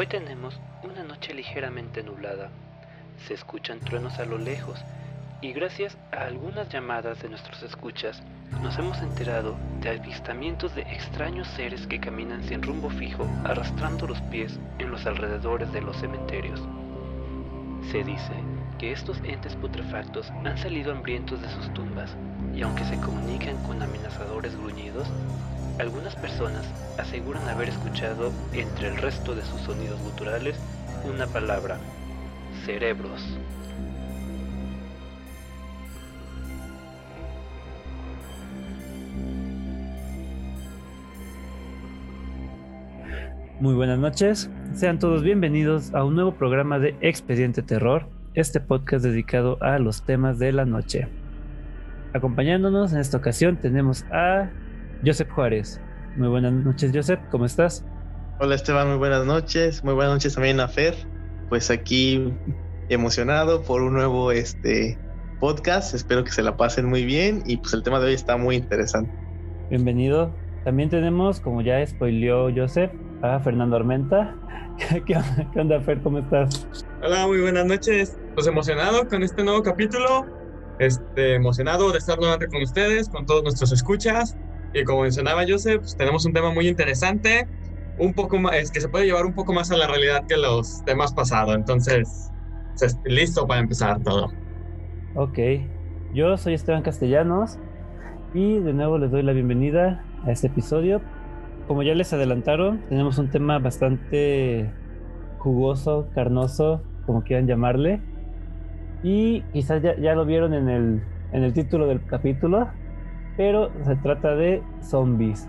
Hoy tenemos una noche ligeramente nublada. Se escuchan truenos a lo lejos y gracias a algunas llamadas de nuestros escuchas nos hemos enterado de avistamientos de extraños seres que caminan sin rumbo fijo arrastrando los pies en los alrededores de los cementerios. Se dice que estos entes putrefactos han salido hambrientos de sus tumbas y aunque se comunican con amenazadores gruñidos, algunas personas aseguran haber escuchado entre el resto de sus sonidos guturales una palabra, cerebros. Muy buenas noches, sean todos bienvenidos a un nuevo programa de Expediente Terror, este podcast dedicado a los temas de la noche. Acompañándonos en esta ocasión tenemos a Joseph Juárez. Muy buenas noches, Joseph, ¿cómo estás? Hola Esteban, muy buenas noches. Muy buenas noches también a Fer. Pues aquí emocionado por un nuevo este, podcast. Espero que se la pasen muy bien y pues el tema de hoy está muy interesante. Bienvenido. También tenemos, como ya spoileó Joseph, a Fernando Armenta. ¿Qué, onda, Fer? ¿Cómo estás? Hola, muy buenas noches. Pues emocionado con este nuevo capítulo. Este, emocionado de estar nuevamente con ustedes, con todos nuestros escuchas. Y como mencionaba Joseph, pues tenemos un tema muy interesante, un poco más, es que se puede llevar un poco más a la realidad que los temas pasados. Entonces, pues, listo para empezar todo. Ok, yo soy Esteban Castellanos y de nuevo les doy la bienvenida a este episodio como ya les adelantaron, tenemos un tema bastante jugoso, carnoso, como quieran llamarle. Y quizás ya, lo vieron en el, en el título del capítulo, pero se trata de zombies.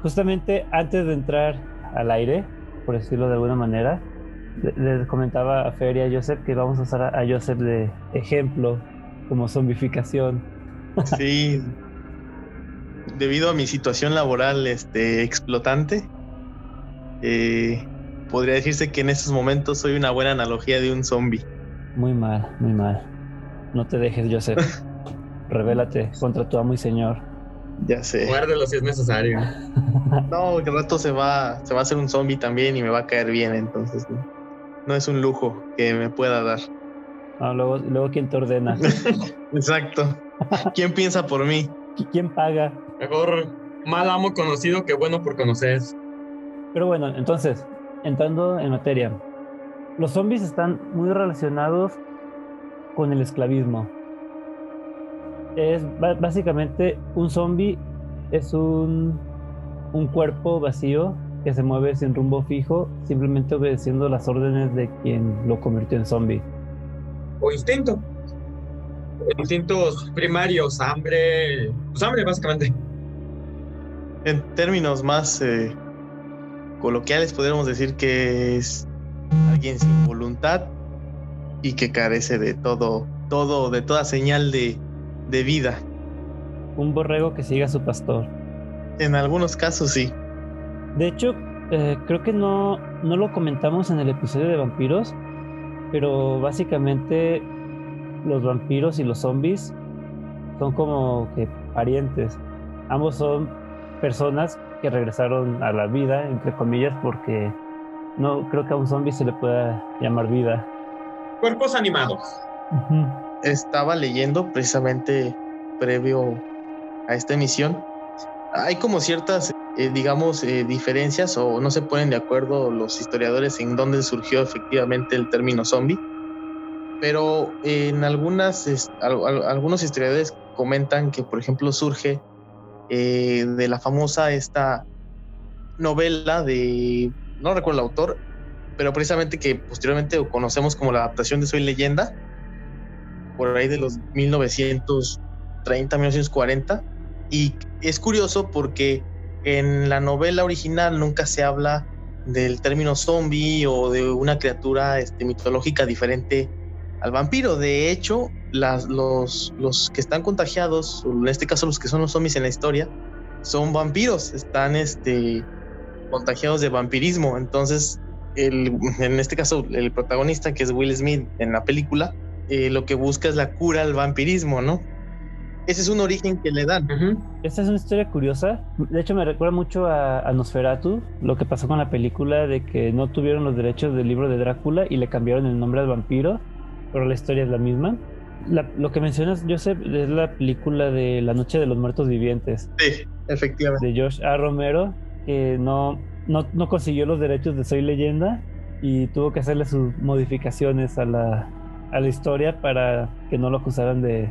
Justamente antes de entrar al aire, por decirlo de alguna manera, les comentaba a Feria y a Joseph que vamos a usar a Joseph de ejemplo como zombificación. Sí, debido a mi situación laboral este, explotante, eh, podría decirse que en estos momentos soy una buena analogía de un zombie. Muy mal, muy mal. No te dejes, Joseph. Revélate contra tu amo y señor. Ya sé. Guárdelo si es necesario. no, que rato se va, se va a hacer un zombie también y me va a caer bien, entonces no, es un lujo que me pueda dar. No, luego, luego quién te ordena. Exacto. ¿Quién piensa por mí? ¿Quién paga? Mejor mal amo conocido que bueno por conocer. Pero bueno, entonces, entrando en materia, los zombies están muy relacionados con el esclavismo. Es básicamente un zombie es un, un cuerpo vacío que se mueve sin rumbo fijo, simplemente obedeciendo las órdenes de quien lo convirtió en zombie. O instinto. Instintos primarios, hambre, pues hambre básicamente en términos más eh, coloquiales podríamos decir que es alguien sin voluntad y que carece de todo, todo, de toda señal de, vida. Un borrego que siga a su pastor. En algunos casos sí. De hecho, eh, creo que no, no lo comentamos en el episodio de vampiros, pero básicamente los vampiros y los zombies son como que parientes. Ambos son personas que regresaron a la vida, entre comillas, porque no creo que a un zombie se le pueda llamar vida. Cuerpos animados. Estaba leyendo precisamente previo a esta emisión. Hay como ciertas, eh, digamos, eh, diferencias o no se ponen de acuerdo los historiadores en dónde surgió efectivamente el término zombie. Pero en algunas, algunos historiadores comentan que, por ejemplo, surge eh, de la famosa esta novela de, no recuerdo el autor, pero precisamente que posteriormente conocemos como la adaptación de Soy leyenda, por ahí de los 1930, 1940. Y es curioso porque en la novela original nunca se habla del término zombie o de una criatura este, mitológica diferente al vampiro. De hecho, las, los, los que están contagiados, en este caso los que son los zombies en la historia, son vampiros, están este, contagiados de vampirismo. Entonces, el, en este caso, el protagonista, que es Will Smith en la película, eh, lo que busca es la cura al vampirismo, ¿no? ese es un origen que le dan. Esta es una historia curiosa. De hecho, me recuerda mucho a, Nosferatu, lo que pasó con la película de que no tuvieron los derechos del libro de Drácula y le cambiaron el nombre al vampiro, pero la historia es la misma. lo que mencionas, Joseph, es la película de La Noche de los Muertos Vivientes. Sí, efectivamente. De Josh A. Romero, que no, no, no consiguió los derechos de Soy Leyenda y tuvo que hacerle sus modificaciones a la, a la historia para que no lo acusaran de,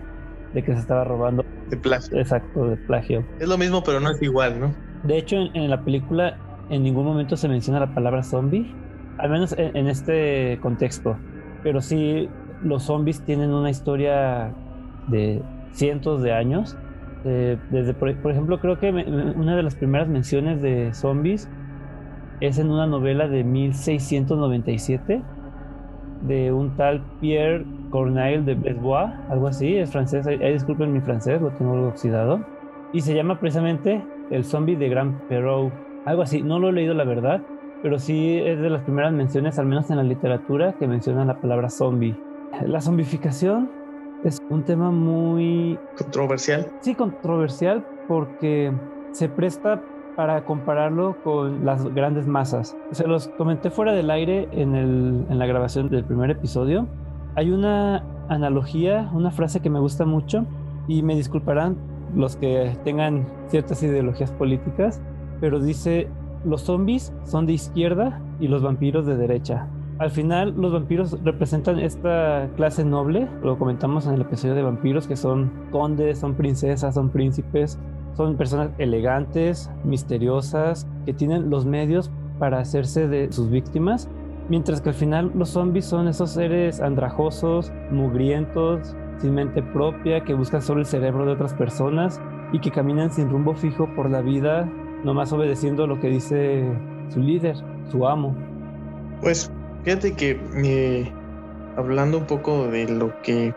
de que se estaba robando. De plagio. Exacto, de plagio. Es lo mismo, pero no es igual, ¿no? De hecho, en, la película en ningún momento se menciona la palabra zombie, al menos en, este contexto. Pero sí, los zombies tienen una historia de cientos de años. desde, por, ejemplo, creo que una de las primeras menciones de zombies es en una novela de 1697 de un tal Pierre Corneille de Besbois, algo así, es francés, ahí, disculpen mi francés, lo tengo algo oxidado. Y se llama precisamente El zombie de Grand Perrault, algo así, no lo he leído la verdad, pero sí es de las primeras menciones, al menos en la literatura, que mencionan la palabra zombie. La zombificación es un tema muy... Controversial. Sí, controversial porque se presta para compararlo con las grandes masas. Se los comenté fuera del aire en, la grabación del primer episodio. Hay una analogía, una frase que me gusta mucho y me disculparán los que tengan ciertas ideologías políticas, pero dice, los zombies son de izquierda y los vampiros de derecha. Al final los vampiros representan esta clase noble, lo comentamos en el episodio de vampiros, que son condes, son princesas, son príncipes, son personas elegantes, misteriosas, que tienen los medios para hacerse de sus víctimas, mientras que al final los zombies son esos seres andrajosos, mugrientos, sin mente propia, que buscan solo el cerebro de otras personas y que caminan sin rumbo fijo por la vida, nomás obedeciendo lo que dice su líder, su amo. Pues fíjate que eh, hablando un poco de lo que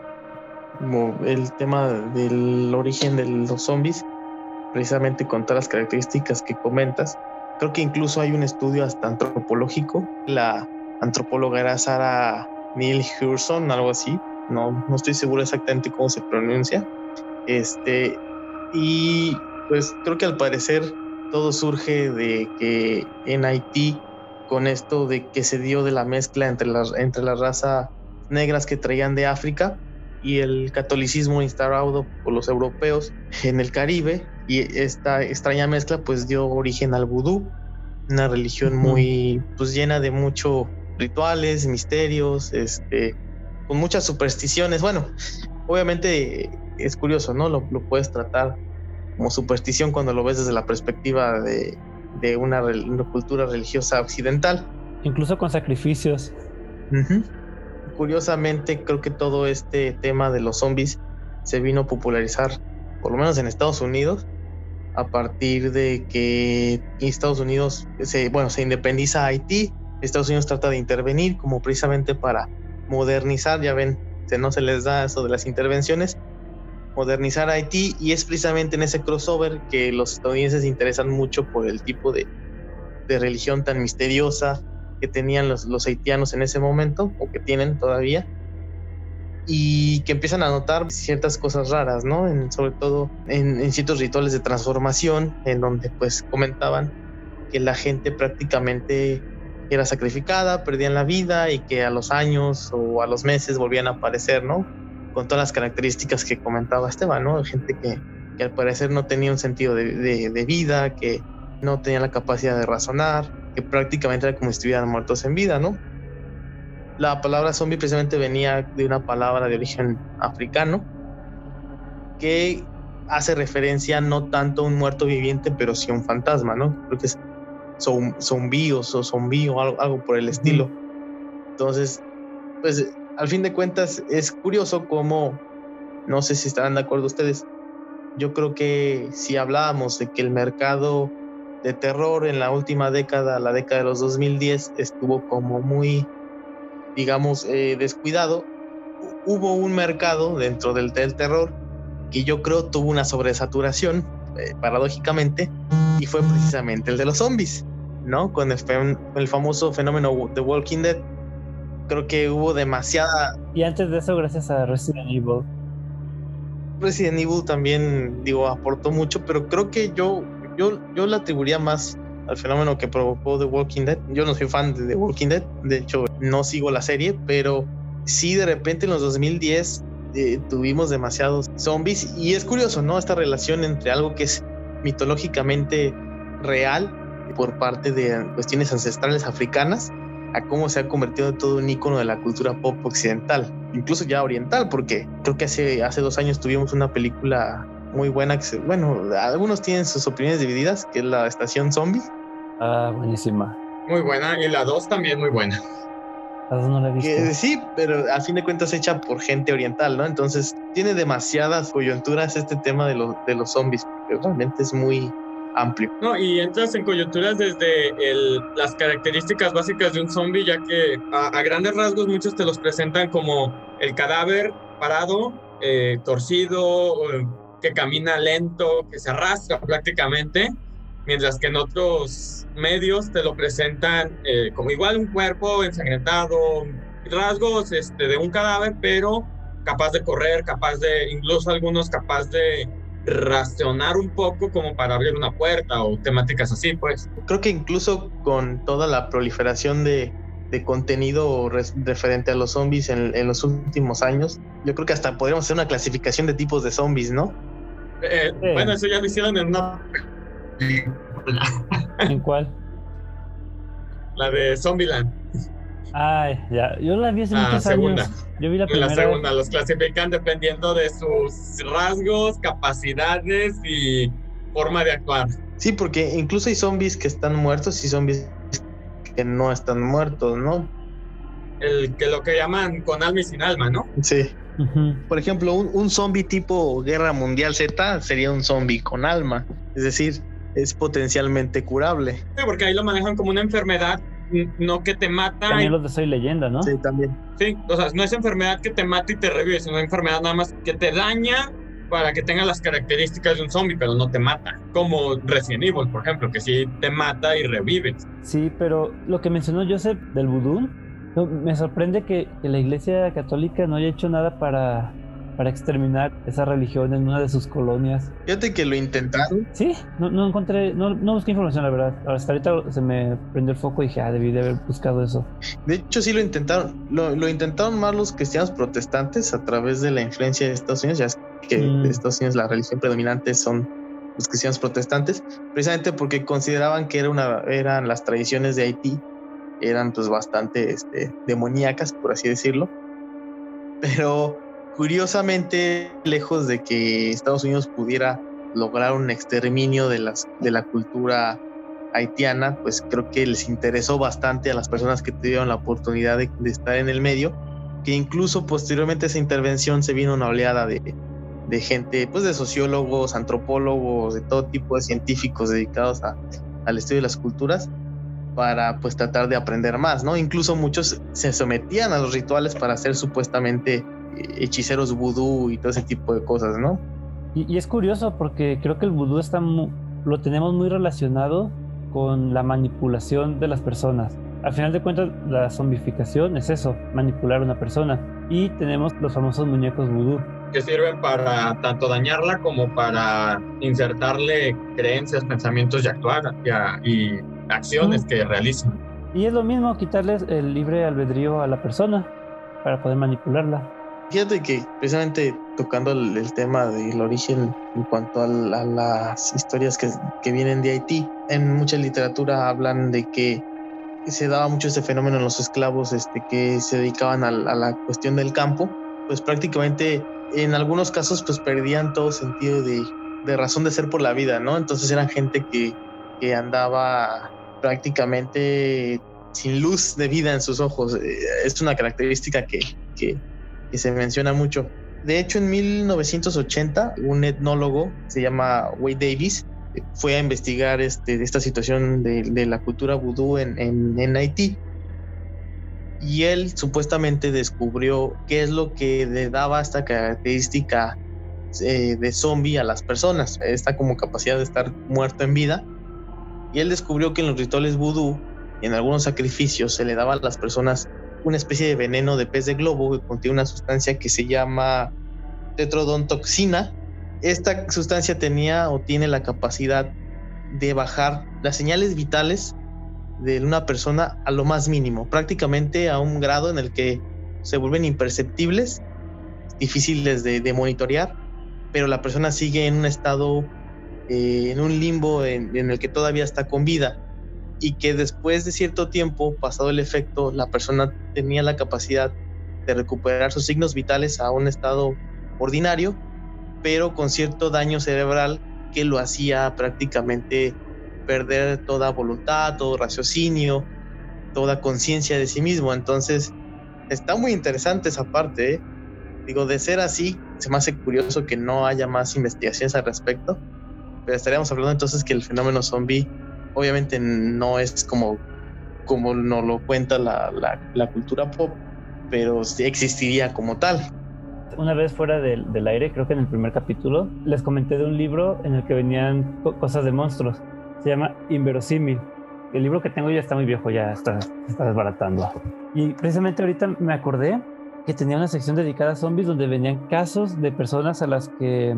el tema del origen de los zombies, precisamente con todas las características que comentas. Creo que incluso hay un estudio hasta antropológico. La antropóloga era Sarah Neil Hurson, algo así. No, no estoy seguro exactamente cómo se pronuncia. Este, y pues creo que al parecer todo surge de que en Haití, con esto de que se dio de la mezcla entre la, entre la raza negras que traían de África y el catolicismo instaurado por los europeos en el Caribe, y esta extraña mezcla pues dio origen al vudú, una religión muy pues llena de muchos rituales, misterios, este, con muchas supersticiones. Bueno, obviamente es curioso, ¿no? Lo, puedes tratar como superstición cuando lo ves desde la perspectiva de, una, cultura religiosa occidental. Incluso con sacrificios. Curiosamente, creo que todo este tema de los zombies se vino a popularizar, por lo menos en Estados Unidos, a partir de que Estados Unidos se, bueno, se independiza Haití, Estados Unidos trata de intervenir como precisamente para modernizar, ya ven, se no se les da eso de las intervenciones, modernizar Haití y es precisamente en ese crossover que los estadounidenses se interesan mucho por el tipo de, de religión tan misteriosa que tenían los, los haitianos en ese momento o que tienen todavía y que empiezan a notar ciertas cosas raras, ¿no? En, sobre todo en, ciertos rituales de transformación, en donde pues comentaban que la gente prácticamente era sacrificada, perdían la vida y que a los años o a los meses volvían a aparecer, ¿no? Con todas las características que comentaba Esteban, ¿no? Gente que, al parecer no tenía un sentido de, de, de, vida, que no tenía la capacidad de razonar, que prácticamente era como si estuvieran muertos en vida, ¿no? La palabra zombie precisamente venía de una palabra de origen africano que hace referencia no tanto a un muerto viviente, pero sí a un fantasma, ¿no? Creo que es zombie o zombie o algo, algo por el estilo. Entonces, pues al fin de cuentas es curioso cómo, no sé si estarán de acuerdo ustedes, yo creo que si hablábamos de que el mercado de terror en la última década, la década de los 2010, estuvo como muy digamos, eh, descuidado, hubo un mercado dentro del, del, terror que yo creo tuvo una sobresaturación, eh, paradójicamente, y fue precisamente el de los zombies, ¿no? Con el, el famoso fenómeno The Walking Dead. Creo que hubo demasiada... Y antes de eso, gracias a Resident Evil. Resident Evil también, digo, aportó mucho, pero creo que yo, yo, yo le atribuiría más al fenómeno que provocó The Walking Dead. Yo no soy fan de The Walking Dead, de hecho no sigo la serie, pero sí de repente en los 2010 eh, tuvimos demasiados zombies y es curioso, ¿no? Esta relación entre algo que es mitológicamente real por parte de cuestiones ancestrales africanas a cómo se ha convertido en todo un icono de la cultura pop occidental, incluso ya oriental, porque creo que hace, hace dos años tuvimos una película muy buena que bueno, algunos tienen sus opiniones divididas, que es la Estación Zombie. Ah, buenísima. Muy buena, y la dos también muy buena. La dos no la he visto. sí, pero a fin de cuentas hecha por gente oriental, ¿no? Entonces tiene demasiadas coyunturas este tema de, los de los zombies, porque realmente es muy, amplio. No, y entras en coyunturas desde el, las características básicas de un zombie, ya que a, grandes rasgos muchos te los presentan como el cadáver parado, eh, torcido, que camina lento, que se arrastra prácticamente, mientras que en otros medios te lo presentan eh, como igual un cuerpo ensangrentado, rasgos este, de un cadáver, pero capaz de correr, capaz de, incluso algunos capaz de racionar un poco como para abrir una puerta o temáticas así, pues. Creo que incluso con toda la proliferación de, de contenido referente a los zombies en, en, los últimos años, yo creo que hasta podríamos hacer una clasificación de tipos de zombies, ¿no? Eh, Bueno, eso ya lo hicieron en una... ¿En cuál? La de Zombieland. Ay, ya. Yo la vi hace muchos segunda. años. Yo vi la primera. La segunda, los clasifican dependiendo de sus rasgos, capacidades y forma de actuar. Sí, porque incluso hay zombies que están muertos y zombies que no están muertos, ¿no? El que lo que llaman con alma y sin alma, ¿no? Sí. Por ejemplo, un, un zombie tipo Guerra Mundial Z sería un zombie con alma. Es decir, es potencialmente curable. Sí, porque ahí lo manejan como una enfermedad no que te mata. También los de Soy Leyenda, ¿no? Sí, también. Sí, o sea, no es enfermedad que te mata y te revive, sino enfermedad nada más que te daña para que tenga las características de un zombie, pero no te mata. Como Resident Evil, por ejemplo, que sí te mata y revive. Sí, pero lo que mencionó Joseph del vudú, me sorprende que, que la Iglesia Católica no haya hecho nada para para exterminar esa religión en una de sus colonias. Fíjate que lo intentaron. Sí, no, no encontré, no, no, busqué información, la verdad. Hasta ahorita se me prendió el foco y dije, ah, debí de haber buscado eso. De hecho, sí lo intentaron. Lo, lo intentaron más los cristianos protestantes a través de la influencia de Estados Unidos. Ya es que mm. Estados Unidos la religión predominante son los cristianos protestantes, precisamente porque consideraban que era una, eran las tradiciones de Haití, eran pues bastante este, demoníacas, por así decirlo. Pero Curiosamente, lejos de que Estados Unidos pudiera lograr un exterminio de, las, de la cultura haitiana, pues creo que les interesó bastante a las personas que tuvieron la oportunidad de, estar en el medio, que incluso posteriormente esa intervención se vino una oleada de, de gente, pues de sociólogos, antropólogos, de todo tipo de científicos dedicados a, al estudio de las culturas para pues tratar de aprender más, ¿no? Incluso muchos se sometían a los rituales para ser supuestamente hechiceros vudú y todo ese tipo de cosas, ¿no? Y, es curioso porque creo que el vudú está lo tenemos muy relacionado con la manipulación de las personas. Al final de cuentas, la zombificación es eso, manipular a una persona. Y tenemos los famosos muñecos vudú. Que sirven para tanto dañarla como para insertarle creencias, pensamientos y actuar y, acciones que realizan. Y es lo mismo quitarles el libre albedrío a la persona para poder manipularla. Fíjate que precisamente tocando el, tema del origen en cuanto a, las historias que, que, vienen de Haití, en mucha literatura hablan de que se daba mucho este fenómeno en los esclavos este, que se dedicaban a, a la cuestión del campo, pues prácticamente en algunos casos pues perdían todo sentido de, de razón de ser por la vida, ¿no? Entonces eran gente que, que andaba prácticamente sin luz de vida en sus ojos. Eh, es una característica que, que se menciona mucho. De hecho, en 1980, un etnólogo, se llama Wade Davis, fue a investigar este, esta situación de, la cultura vudú en, en, Haití. Y él supuestamente descubrió qué es lo que le daba esta característica eh, de zombie a las personas, esta como capacidad de estar muerto en vida. Y él descubrió que en los rituales vudú y en algunos sacrificios se le daba a las personas una especie de veneno de pez de globo que contiene una sustancia que se llama tetrodontoxina. Esta sustancia tenía o tiene la capacidad de bajar las señales vitales de una persona a lo más mínimo, prácticamente a un grado en el que se vuelven imperceptibles, difíciles de, monitorear, pero la persona sigue en un estado, eh, en un limbo en, en el que todavía está con vida y que después de cierto tiempo, pasado el efecto, la persona tenía la capacidad de recuperar sus signos vitales a un estado ordinario, pero con cierto daño cerebral que lo hacía prácticamente perder toda voluntad, todo raciocinio, toda conciencia de sí mismo. Entonces, está muy interesante esa parte. ¿eh? Digo, de ser así, se me hace curioso que no haya más investigaciones al respecto, estaríamos hablando entonces que el fenómeno zombie obviamente no es como, como nos lo cuenta la, la, cultura pop, pero existiría como tal. Una vez fuera del, del, aire, creo que en el primer capítulo, les comenté de un libro en el que venían cosas de monstruos. Se llama Inverosímil. El libro que tengo ya está muy viejo, ya está, está desbaratando. Y precisamente ahorita me acordé que tenía una sección dedicada a zombies donde venían casos de personas a las que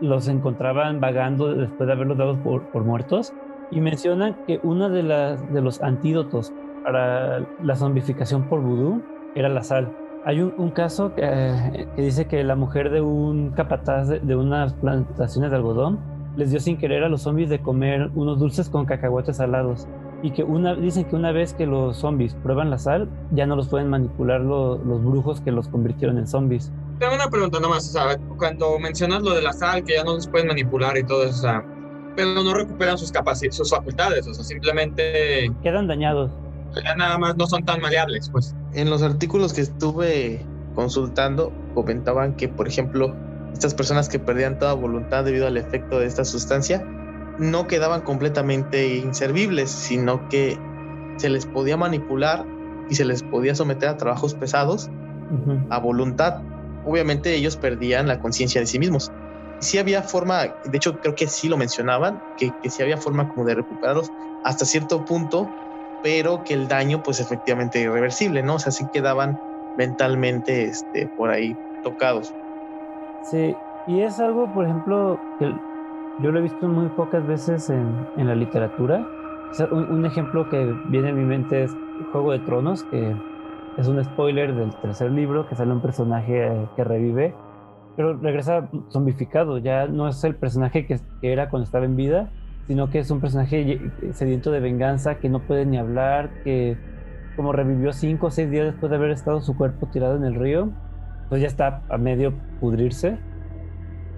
los encontraban vagando después de haberlos dado por, muertos y mencionan que uno de, de los antídotos para la zombificación por vudú era la sal. Hay un, caso que, dice que la mujer de un capataz de, unas plantaciones de algodón les dio sin querer a los zombies de comer unos dulces con cacahuetes salados. Y que una, dicen que una vez que los zombies prueban la sal, ya no los pueden manipular los brujos que los convirtieron en zombies. Tengo una pregunta nomás, o cuando mencionas lo de la sal, que ya no los pueden manipular y todo eso, o pero no recuperan sus capacidades, sus facultades, o sea, simplemente quedan dañados. Ya nada más no son tan maleables, pues. En los artículos que estuve consultando comentaban que, por ejemplo, estas personas que perdían toda voluntad debido al efecto de esta sustancia no quedaban completamente inservibles, sino que se les podía manipular y se les podía someter a trabajos pesados a voluntad. Obviamente ellos perdían la conciencia de sí mismos sí había forma, de hecho creo que sí lo mencionaban, que, que sí había forma como de recuperarlos hasta cierto punto, pero que el daño pues efectivamente irreversible, ¿no? O sea, sí quedaban mentalmente este, por ahí tocados. Sí, y es algo, por ejemplo, que yo lo he visto muy pocas veces en, en la literatura. un, un, ejemplo que viene a mi mente es Juego de Tronos, que es un spoiler del tercer libro, que sale un personaje que revive pero regresa zombificado, ya no es el personaje que, era cuando estaba en vida, sino que es un personaje sediento de venganza, que no puede ni hablar, que como revivió cinco o seis días después de haber estado su cuerpo tirado en el río, pues ya está a medio pudrirse.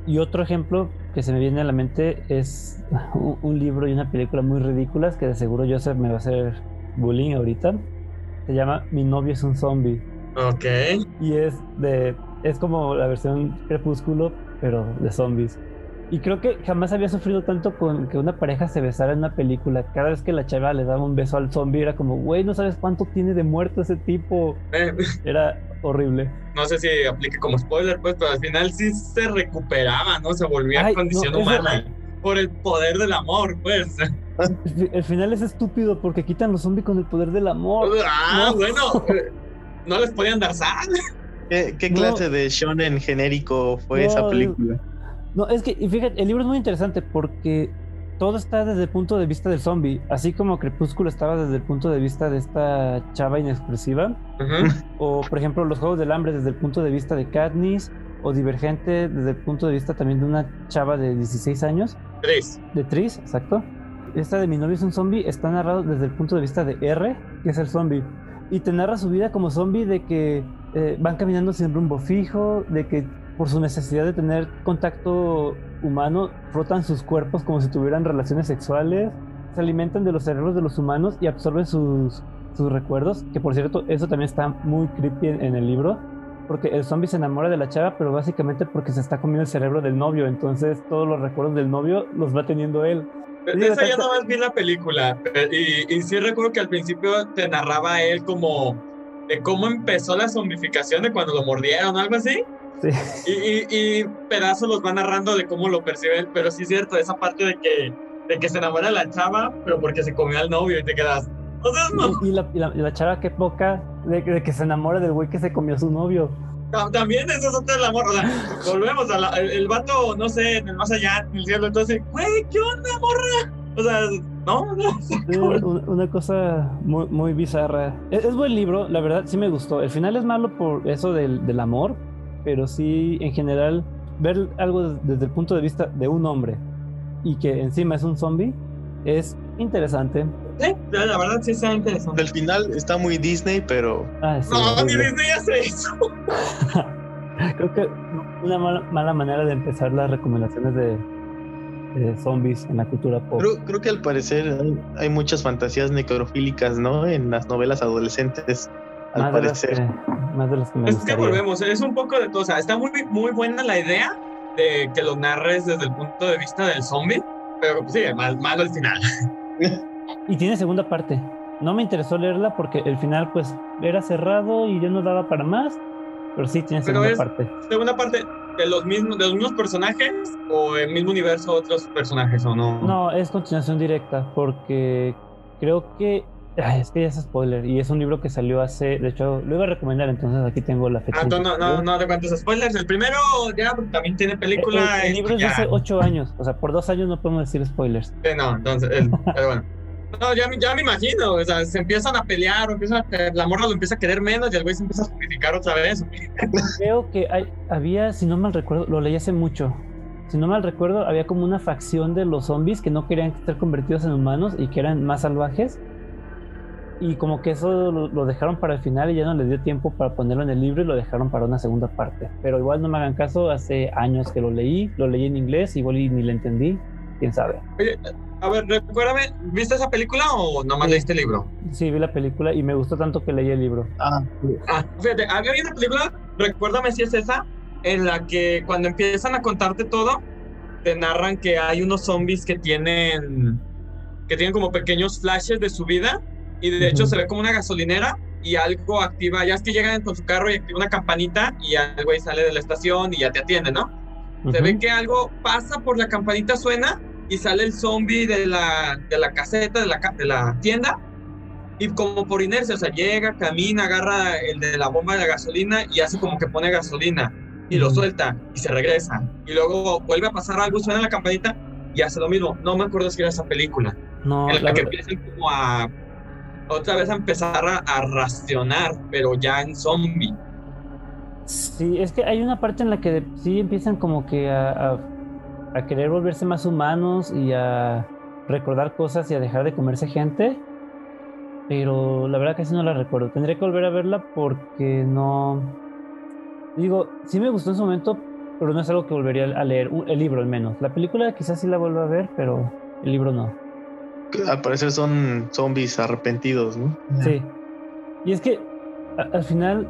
Y otro ejemplo que se me viene a la mente es un, libro y una película muy ridículas que de seguro Joseph me va a hacer bullying ahorita. Se llama Mi novio es un zombie. Ok. Y es de es como la versión crepúsculo, pero de zombies. Y creo que jamás había sufrido tanto con que una pareja se besara en una película. Cada vez que la chava le daba un beso al zombie era como, güey, no sabes cuánto tiene de muerto ese tipo. Eh. Era horrible. No sé si aplique como spoiler, pues, pero al final sí se recuperaba, ¿no? Se volvía a condición humana. Por el poder del amor, pues. El, final es estúpido porque quitan los zombies con el poder del amor. Ah, bueno. No les podían dar sal. ¿Qué, clase de shonen genérico fue esa película? No, es que, fíjate, el libro es muy interesante porque todo está desde el punto de vista del zombie, así como Crepúsculo estaba desde el punto de vista de esta chava inexpresiva, o por ejemplo los Juegos del Hambre desde el punto de vista de Katniss, o Divergente desde el punto de vista también de una chava de 16 años. Tris. De Tris, exacto. Esta de Mi novio es un zombie está narrado desde el punto de vista de R, que es el zombie y te narra su vida como zombie de que eh, van caminando sin rumbo fijo, de que por su necesidad de tener contacto humano frotan sus cuerpos como si tuvieran relaciones sexuales, se alimentan de los cerebros de los humanos y absorben sus, sus recuerdos, que por cierto eso también está muy creepy en, el libro, porque el zombie se enamora de la chava, pero básicamente porque se está comiendo el cerebro del novio, entonces todos los recuerdos del novio los va teniendo él. Esa ya no más vi la película. Y, y sí recuerdo que al principio te narraba él como de cómo empezó la zombificación de cuando lo mordieron o algo así. Sí. Y, y, pedazos los va narrando de cómo lo percibe él. Pero sí es cierto, esa parte de que, de que se enamora de la chava, pero porque se comió al novio y te quedas. O sea, no. Y, la, la, chava, qué poca de, de, que se enamora del güey que se comió a su novio. También eso es otra la morra. O sea, volvemos al el, el, vato, no sé, en el más allá, en el cielo. Entonces, güey, ¿qué onda, morra? O sea, no, no. una cosa muy, muy bizarra. Es, buen libro, la verdad, sí me gustó. El final es malo por eso del, del amor, pero sí, en general, ver algo desde el punto de vista de un hombre y que encima es un zombie es interesante. Sí, la verdad sí está interesante. El final está muy Disney, pero. Ah, no, ni Disney hace eso. Creo que una mala, manera de empezar las recomendaciones de, zombies en la cultura pop. Creo, que al parecer hay, muchas fantasías necrofílicas, ¿no? En las novelas adolescentes. Al más parecer. De más de las que me Es que volvemos, es un poco de todo. O sea, está muy, muy buena la idea de que lo narres desde el punto de vista del zombie, pero sí, mal, malo el final. Y tiene segunda parte. No me interesó leerla porque el final pues era cerrado y ya no daba para más, pero sí tiene segunda parte. Segunda parte de los mismos de los mismos personajes o el mismo universo otros personajes o no? No, es continuación directa porque creo que es que ya es spoiler y es un libro que salió hace, de hecho lo iba a recomendar, entonces aquí tengo la fecha. Ah, no, no, no, no te cuentes spoilers. El primero ya también tiene película. El, libro es de hace ocho años, o sea, por dos años no podemos decir spoilers. Sí, no, entonces, pero bueno. No, ya, ya, me imagino, o sea, se empiezan a pelear, o empiezan la morra lo empieza a querer menos y el güey se empieza a justificar otra vez. Creo que hay, había, si no mal recuerdo, lo leí hace mucho. Si no mal recuerdo, había como una facción de los zombies que no querían ser convertidos en humanos y que eran más salvajes y como que eso lo, dejaron para el final y ya no les dio tiempo para ponerlo en el libro y lo dejaron para una segunda parte. Pero igual no me hagan caso, hace años que lo leí, lo leí en inglés, igual y ni lo entendí, quién sabe. Oye, a ver, recuérdame, ¿viste esa película o nomás leíste el libro? Sí, vi la película y me gustó tanto que leí el libro. Ah, ah fíjate, había una película, recuérdame si es esa, en la que cuando empiezan a contarte todo, te narran que hay unos zombies que tienen que tienen como pequeños flashes de su vida y de hecho se ve como una gasolinera y algo activa, ya es que llegan con su carro y activa una campanita y el güey sale de la estación y ya te atiende, ¿no? Se ve que algo pasa por la campanita, suena y sale el zombie de la, de la caseta, de la, de la tienda y como por inercia, o sea, llega, camina, agarra el de la bomba de la gasolina y hace como que pone gasolina y lo suelta y se regresa. Y luego vuelve a pasar algo, suena la campanita y hace lo mismo. No me acuerdo si era esa película. No, en la, que empiezan como a otra vez a empezar a, racionar, pero ya en zombie. Sí, es que hay una parte en la que sí empiezan como que a, querer volverse más humanos y a recordar cosas y a dejar de comerse gente. Pero la verdad que sí no la recuerdo. Tendré que volver a verla porque no. Digo, sí me gustó en su momento, pero no es algo que volvería a leer. El libro al menos. La película quizás sí la vuelva a ver, pero el libro no al parecer son zombies arrepentidos, ¿no? Sí. Y es que al final,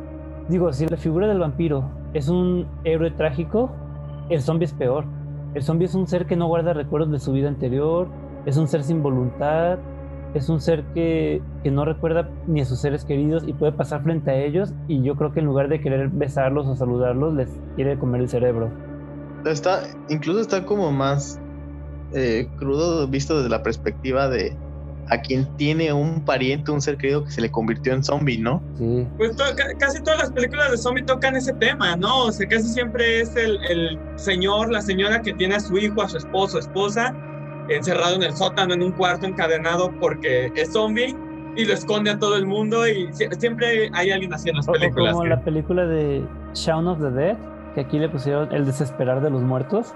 digo, si la figura del vampiro es un héroe trágico, el zombie es peor. El zombie es un ser que no guarda recuerdos de su vida anterior, es un ser sin voluntad, es un ser que, que, no recuerda ni a sus seres queridos y puede pasar frente a ellos y yo creo que en lugar de querer besarlos o saludarlos, les quiere comer el cerebro. Está, incluso está como más eh, crudo visto desde la perspectiva de a quien tiene un pariente, un ser querido que se le convirtió en zombie, ¿no? Sí. Pues casi todas las películas de zombie tocan ese tema, ¿no? O sea, casi siempre es el, el señor, la señora que tiene a su hijo, a su esposo, esposa, encerrado en el sótano, en un cuarto, encadenado porque es zombie y lo esconde a todo el mundo y siempre hay alguien así en las películas. como la película de Shaun of the Dead, que aquí le pusieron El desesperar de los muertos.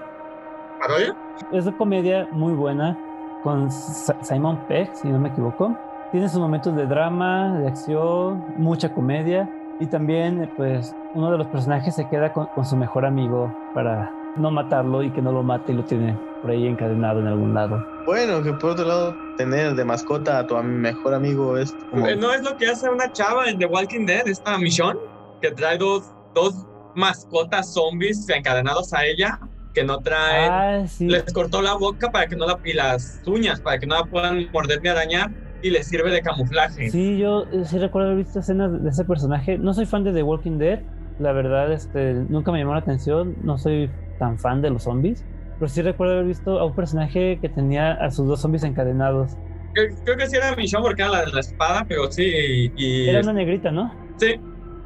Es una comedia muy buena con Simon Pegg, si no me equivoco. Tiene sus momentos de drama, de acción, mucha comedia y también pues uno de los personajes se queda con, su mejor amigo para no matarlo y que no lo mate y lo tiene por ahí encadenado en algún lado. Bueno, que por otro lado tener de mascota a tu mejor amigo es como... No es lo que hace una chava en The Walking Dead, esta Michonne, que trae dos, dos mascotas zombies encadenados a ella que no traen. Ah, les cortó la boca para que no la. y las uñas para que no la puedan morder ni arañar. Y les sirve de camuflaje. Sí, yo eh, sí recuerdo haber visto escenas de ese personaje. No soy fan de The Walking Dead. La verdad, este, nunca me llamó la atención. No soy tan fan de los zombies. Pero sí recuerdo haber visto a un personaje que tenía a sus dos zombies encadenados. Creo, que sí era Michonne porque era la de la espada, pero sí. Y, era una negrita, ¿no? Sí,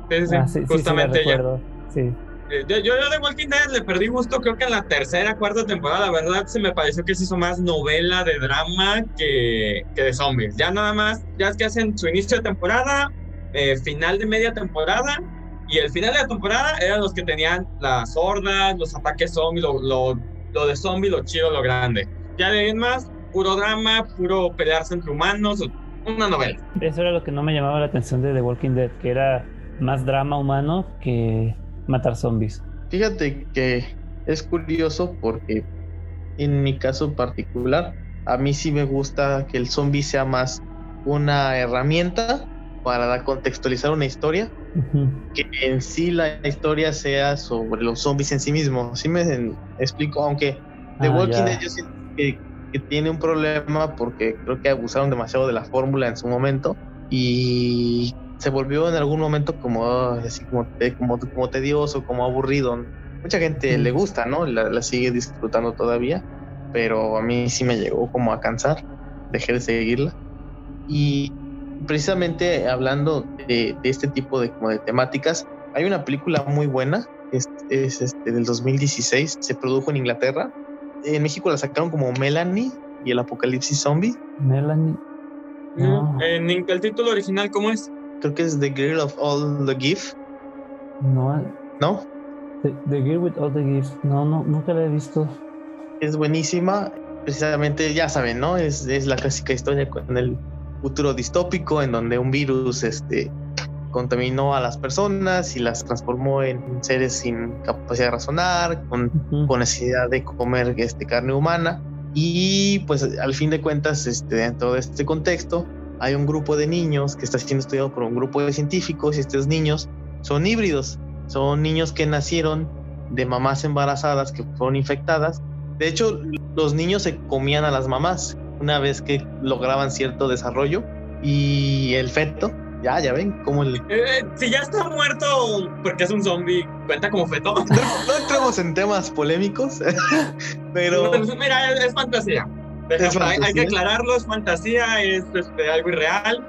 sí, sí, ah, justamente ella. Sí. Eh, yo, yo de Walking Dead le perdí gusto, creo que en la tercera, cuarta temporada, la verdad se me pareció que se hizo más novela de drama que, que de zombies. Ya nada más, ya es que hacen su inicio de temporada, eh, final de media temporada, y el final de la temporada eran los que tenían las hordas, los ataques zombies, lo, lo, lo de zombie, lo chido, lo grande. Ya de ahí en más, puro drama, puro pelearse entre humanos, una novela. Eso era lo que no me llamaba la atención de The Walking Dead, que era más drama humano que matar zombies. Fíjate que es curioso porque en mi caso particular, a mí sí me gusta que el zombie sea más una herramienta para contextualizar una historia, que en sí la historia sea sobre los zombies en sí mismos. Sí me explico, aunque The Ah, Walking. Dead yo siento que, que tiene un problema porque creo que abusaron demasiado de la fórmula en su momento y se volvió en algún momento como ah, así como, como, como tedioso, como aburrido. Mucha gente Mm. le gusta, ¿no? La, la sigue disfrutando todavía, pero a mí sí me llegó como a cansar, dejé de seguirla. Y precisamente hablando de, de este tipo de, como de temáticas, hay una película muy buena, es, es este, del 2016, se produjo en Inglaterra. En México la sacaron como Melanie y el apocalipsis zombie. Melanie. No. En el título original, ¿cómo es? Creo que es The Girl of All the Gift, No, ¿no? The, The Girl with All the Gifts. No, no, nunca la he visto. Es buenísima. Precisamente, ya saben, ¿no? Es, es la clásica historia con el futuro distópico en donde un virus este, contaminó a las personas y las transformó en seres sin capacidad de razonar, con Ujú. con necesidad de comer este, carne humana. Y pues al fin de cuentas, este, dentro de este contexto, hay un grupo de niños que está siendo estudiado por un grupo de científicos y estos niños son híbridos, son niños que nacieron de mamás embarazadas que fueron infectadas. De hecho, los niños se comían a las mamás una vez que lograban cierto desarrollo y el feto, ya, ya ven, como el... Eh, si ya está muerto porque es un zombie, ¿cuenta como feto? No, no entremos en temas polémicos, pero... Mira, es fantasía. Es hay- Hay, que aclararlo, es fantasía, es este, algo irreal.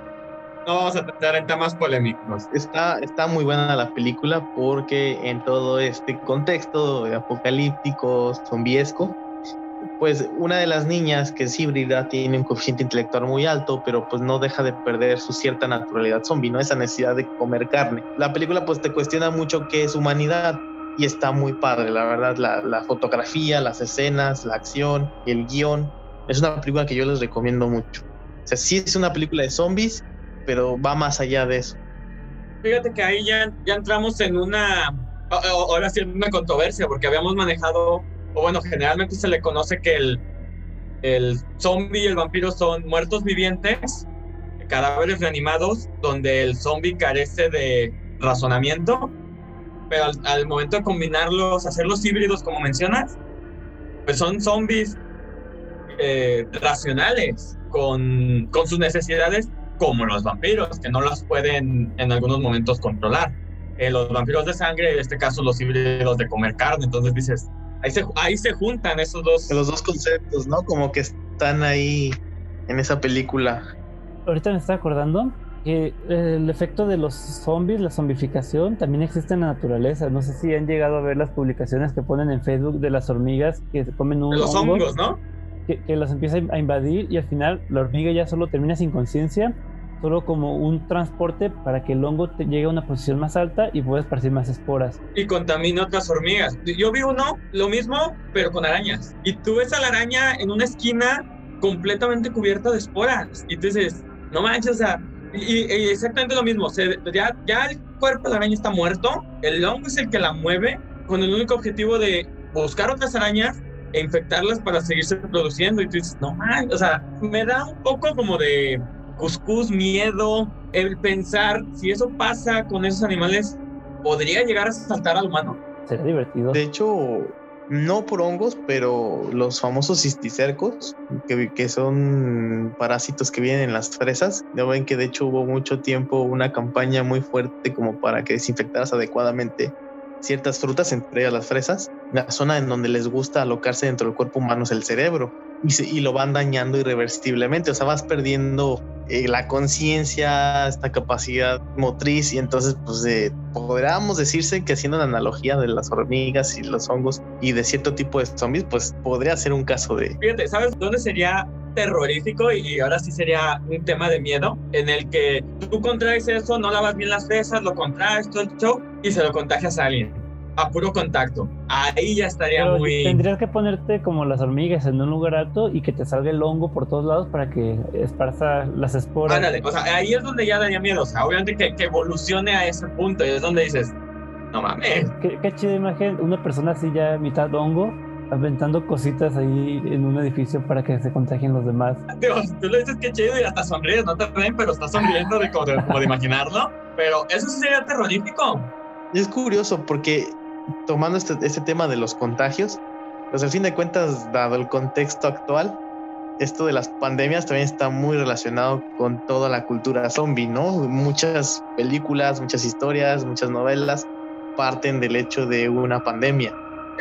No vamos a entrar en temas polémicos. Está, está muy buena la película porque en todo este contexto apocalíptico, zombiesco, pues una de las niñas que es híbrida tiene un coeficiente intelectual muy alto, pero pues no deja de perder su cierta naturalidad zombie, ¿no? Esa necesidad de comer carne. La película pues te cuestiona mucho qué es humanidad y está muy padre, la verdad, la, la fotografía, las escenas, la acción, el guion. Es una película que yo les recomiendo mucho. O sea, sí es una película de zombies, pero va más allá de eso. Fíjate que ahí ya, ya entramos en una, ahora sí, una controversia, porque habíamos manejado, o bueno, generalmente se le conoce que el, el zombie y el vampiro son muertos vivientes, cadáveres reanimados, donde el zombie carece de razonamiento, pero al, al momento de combinarlos, hacerlos híbridos, como mencionas, pues son zombies eh, racionales, con, con sus necesidades como los vampiros, que no las pueden en algunos momentos controlar. Eh, los vampiros de sangre, en este caso los híbridos de comer carne, entonces dices, ahí se, ahí se juntan esos dos. Los dos conceptos, ¿no? Como que están ahí en esa película. Ahorita me estoy acordando que el efecto de los zombies, la zombificación, también existe en la naturaleza. No sé si han llegado a ver las publicaciones que ponen en Facebook de las hormigas que comen un de los hongo, hongos, ¿no? Que, las empieza a invadir y al final la hormiga ya solo termina sin conciencia, solo como un transporte para que el hongo llegue a una posición más alta y pueda esparcir más esporas. Y contamina otras hormigas. Yo vi uno, lo mismo, pero con arañas. Y tú ves a la araña en una esquina completamente cubierta de esporas. Y tú dices, no manches, o sea, y, y exactamente lo mismo. ya, ya el cuerpo de la araña está muerto, el hongo es el que la mueve, con el único objetivo de buscar otras arañas e infectarlas para seguirse reproduciendo. Y tú dices, no manches, o sea, me da un poco como de cuscús, miedo, el pensar si eso pasa con esos animales, podría llegar a saltar al humano. Sería divertido. De hecho, no por hongos, pero los famosos cisticercos, que, que son parásitos que vienen en las fresas. Ya ven que de hecho hubo mucho tiempo una campaña muy fuerte como para que desinfectaras adecuadamente ciertas frutas, entre ellas las fresas. La zona en donde les gusta alocarse dentro del cuerpo humano es el cerebro y, lo van dañando irreversiblemente. O sea, vas perdiendo eh, la conciencia, esta capacidad motriz y entonces pues eh, podríamos decirse que haciendo la analogía de las hormigas y los hongos y de cierto tipo de zombies, pues podría ser un caso de... Fíjate, ¿sabes dónde sería terrorífico y ahora sí sería un tema de miedo en el que tú contraes eso, no lavas bien las fresas, lo contraes todo el show y se lo contagias a alguien a puro contacto. Ahí ya estaría muy. Tendrías que ponerte como las hormigas en un lugar alto y que te salga el hongo por todos lados para que esparza las esporas. Ándale, o sea, ahí es donde ya daría miedo. O sea, obviamente que, que evolucione a ese punto y es donde dices, no mames. Qué, qué chida imagen, una persona así ya mitad hongo aventando cositas ahí en un edificio para que se contagien los demás. Dios, tú le dices que chido y hasta sonríes, no te ven, pero estás sonriendo de como, de, como de imaginarlo. Pero eso sí sería terrorífico. Es curioso porque tomando este, este, tema de los contagios, pues al fin de cuentas, dado el contexto actual, esto de las pandemias también está muy relacionado con toda la cultura zombie, ¿no? Muchas películas, muchas historias, muchas novelas parten del hecho de una pandemia.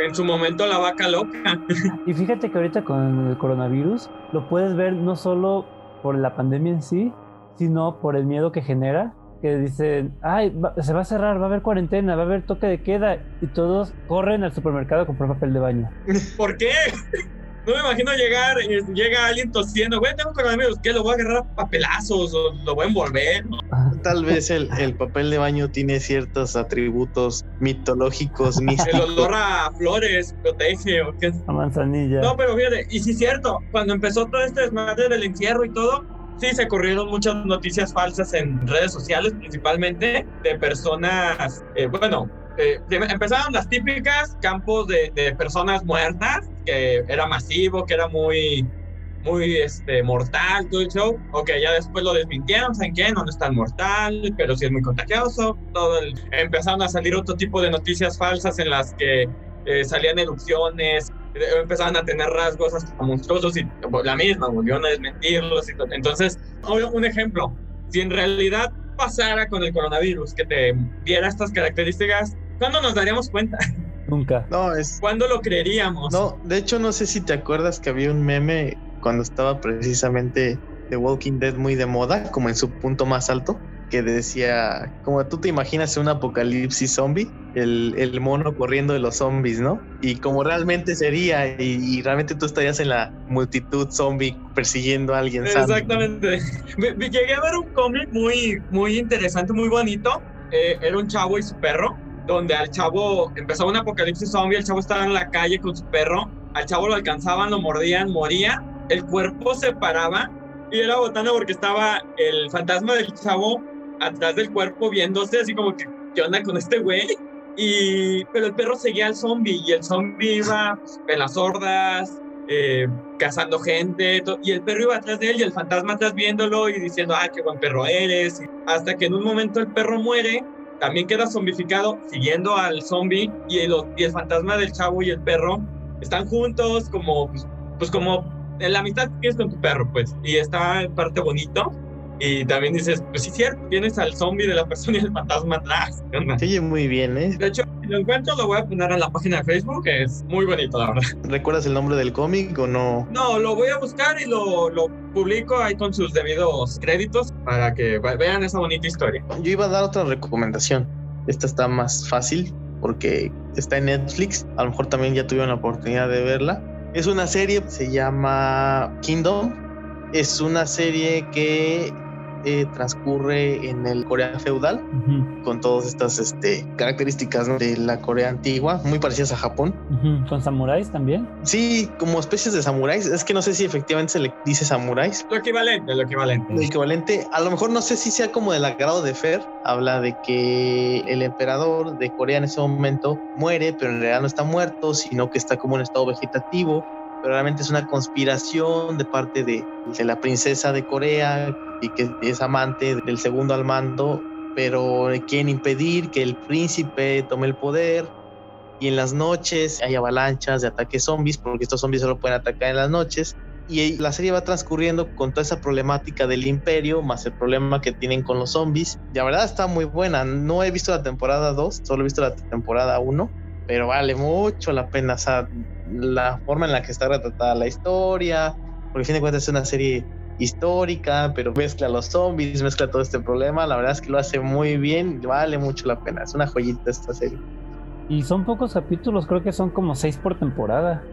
En su momento la vaca loca. Y fíjate que ahorita con el coronavirus lo puedes ver no solo por la pandemia en sí, sino por el miedo que genera que dicen, ay, se va a cerrar, va a haber cuarentena, va a haber toque de queda y todos corren al supermercado a comprar papel de baño. ¿Por qué? No me imagino llegar, llega alguien tosiendo, güey, tengo coronavirus, ¿qué? ¿Lo voy a agarrar a papelazos o lo voy a envolver? Tal vez el, el, papel de baño tiene ciertos atributos mitológicos, místicos. El olor a flores protege o qué. A manzanilla. No, pero fíjate, y sí es cierto, cuando empezó todo este desmadre del encierro y todo, Sí, se corrieron muchas noticias falsas en redes sociales, principalmente de personas, eh, bueno, eh, empezaron las típicas campos de, de, personas muertas, que era masivo, que era muy, muy este, mortal, todo el show. Ok, ya después lo desmintieron, ¿saben qué? No, es tan mortal, pero sí es muy contagioso. Todo el, empezaron a salir otro tipo de noticias falsas en las que eh, salían erupciones, empezaban a tener rasgos hasta monstruosos y la misma volvieron a desmentirlos. Y Entonces, un ejemplo, si en realidad pasara con el coronavirus, que te diera estas características, ¿cuándo nos daríamos cuenta? Nunca. No, es... ¿Cuándo lo creeríamos? No, de hecho no sé si te acuerdas que había un meme cuando estaba precisamente The Walking Dead muy de moda, como en su punto más alto, que decía, como tú te imaginas un apocalipsis zombie, el, el, mono corriendo de los zombies, ¿no? Y como realmente sería, y, realmente tú estarías en la multitud zombie persiguiendo a alguien. Exactamente. llegué a ver un cómic muy, muy interesante, muy bonito. Eh, era un chavo y su perro, donde al chavo empezaba un apocalipsis zombie, el chavo estaba en la calle con su perro, al chavo lo alcanzaban, lo mordían, moría, el cuerpo se paraba y era botando porque estaba el fantasma del chavo atrás del cuerpo viéndose así como que, ¿qué onda con este güey? Y, pero el perro seguía al zombie y el zombie iba en las hordas, eh, cazando gente, y el perro iba atrás de él y el fantasma atrás viéndolo y diciendo, ah, qué buen perro eres. Hasta que en un momento el perro muere, también queda zombificado, siguiendo al zombie y el, y el fantasma del chavo y el perro están juntos, como, pues, pues como la amistad que tienes con tu perro, pues, y está en parte bonito. Y también dices, pues sí, cierto, tienes al zombie de la persona y el fantasma atrás. Sí, muy bien, ¿eh? De hecho, si lo encuentro, lo voy a poner en la página de Facebook, que es muy bonito, la verdad. ¿Recuerdas el nombre del cómic o no? No, lo voy a buscar y lo, lo publico ahí con sus debidos créditos para que vean esa bonita historia. Yo iba a dar otra recomendación. Esta está más fácil porque está en Netflix. A lo mejor también ya tuvieron la oportunidad de verla. Es una serie, se llama Kingdom. Es una serie que eh, transcurre en el Corea feudal, con todas estas este, características de la Corea antigua, muy parecidas a Japón. ¿Con samuráis también? Sí, como especies de samuráis. Es que no sé si efectivamente se le dice samuráis. Lo equivalente, lo equivalente. Lo equivalente. A lo mejor no sé si sea como del agrado de Fer. Habla de que el emperador de Corea en ese momento muere, pero en realidad no está muerto, sino que está como en estado vegetativo pero realmente es una conspiración de parte de, de, la princesa de Corea y que es amante del segundo al mando, pero quieren impedir que el príncipe tome el poder y en las noches hay avalanchas de ataques zombies, porque estos zombies solo pueden atacar en las noches. Y la serie va transcurriendo con toda esa problemática del imperio, más el problema que tienen con los zombies. La verdad está muy buena. No he visto la temporada 2, solo he visto la temporada 1, pero vale mucho la pena. O sea, la forma en la que está retratada la historia, porque a fin de cuentas es una serie histórica, pero mezcla los zombies, mezcla todo este problema. La verdad es que lo hace muy bien, vale mucho la pena. Es una joyita esta serie. Y son pocos capítulos, creo que son como seis por temporada.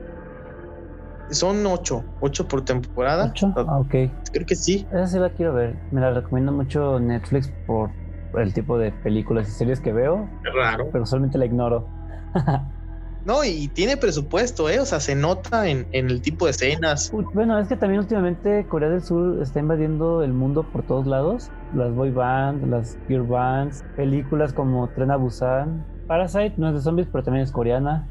Son ocho, ocho por temporada. ¿Ocho? Ah, ok. Creo que sí. Esa sí la quiero ver. Me la recomiendo mucho Netflix por el tipo de películas y series que veo. Es raro. Pero solamente la ignoro. No, y tiene presupuesto, ¿eh? O sea, se nota en, en, el tipo de escenas. Bueno, es que también últimamente Corea del Sur está invadiendo el mundo por todos lados. Las boy bands, las girl bands, películas como Tren a Busan. Parasite no es de zombies, pero también es coreana.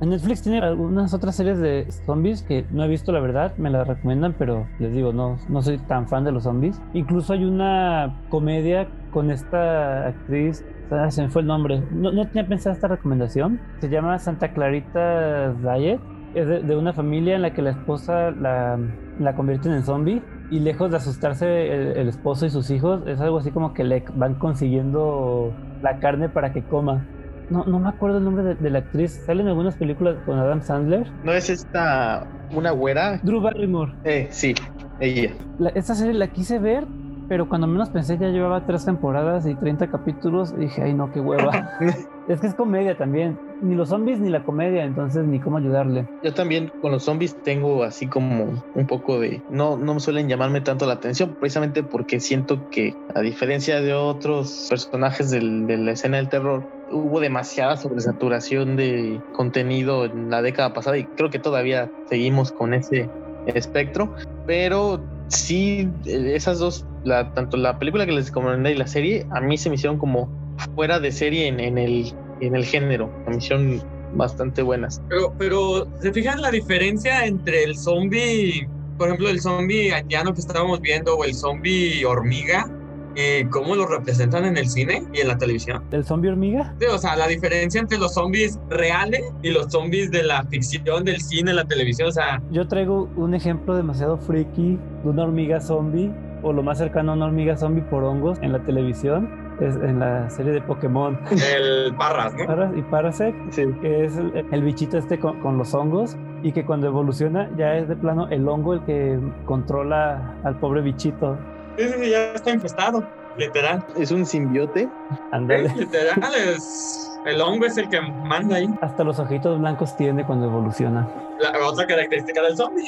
En Netflix tiene algunas otras series de zombies que no he visto, la verdad, me las recomiendan, pero les digo, no, no soy tan fan de los zombies. Incluso hay una comedia con esta actriz, ah, se me fue el nombre, no, no tenía pensado esta recomendación, se llama Santa Clarita Diet, es de, de una familia en la que la esposa la, la convierten en zombie y lejos de asustarse el, el, esposo y sus hijos, es algo así como que le van consiguiendo la carne para que coma. No, no me acuerdo el nombre de, de, la actriz. Sale en algunas películas con Adam Sandler. ¿No es esta una güera? Drew Barrymore. Eh, sí, ella. La, esta serie la quise ver, pero cuando menos pensé ya llevaba tres temporadas y 30 capítulos. Y dije, ay no, qué hueva. es que es comedia también. Ni los zombies ni la comedia, entonces ni cómo ayudarle. Yo también con los zombies tengo así como un poco de... No, no suelen llamarme tanto la atención, precisamente porque siento que a diferencia de otros personajes del, de la escena del terror, hubo demasiada sobresaturación de contenido en la década pasada y creo que todavía seguimos con ese espectro, pero sí, esas dos, tanto la película que les recomendé y la serie, a mí se me hicieron como fuera de serie en, en el, en el género, me hicieron bastante buenas. Pero, pero, ¿se fijan la diferencia entre el zombie, por ejemplo, el zombie haitiano que estábamos viendo o el zombie hormiga? Eh, cómo lo representan en el cine y en la televisión. ¿El zombie hormiga? Sí, o sea, la diferencia entre los zombies reales y los zombies de la ficción, del cine, la televisión, o sea... Yo traigo un ejemplo demasiado freaky de una hormiga zombie, o lo más cercano a una hormiga zombie por hongos en la televisión. Es en la serie de Pokémon. El Parras, ¿no? Parras y Parasect, sí. que es el, el bichito este con, con los hongos y que cuando evoluciona ya es de plano el hongo el que controla al pobre bichito. Sí, sí, ya está infestado, literal. Es un simbiote. Andale. Sí, literal, es... el hongo es el que manda ahí. Hasta los ojitos blancos tiene cuando evoluciona. La otra característica del zombie.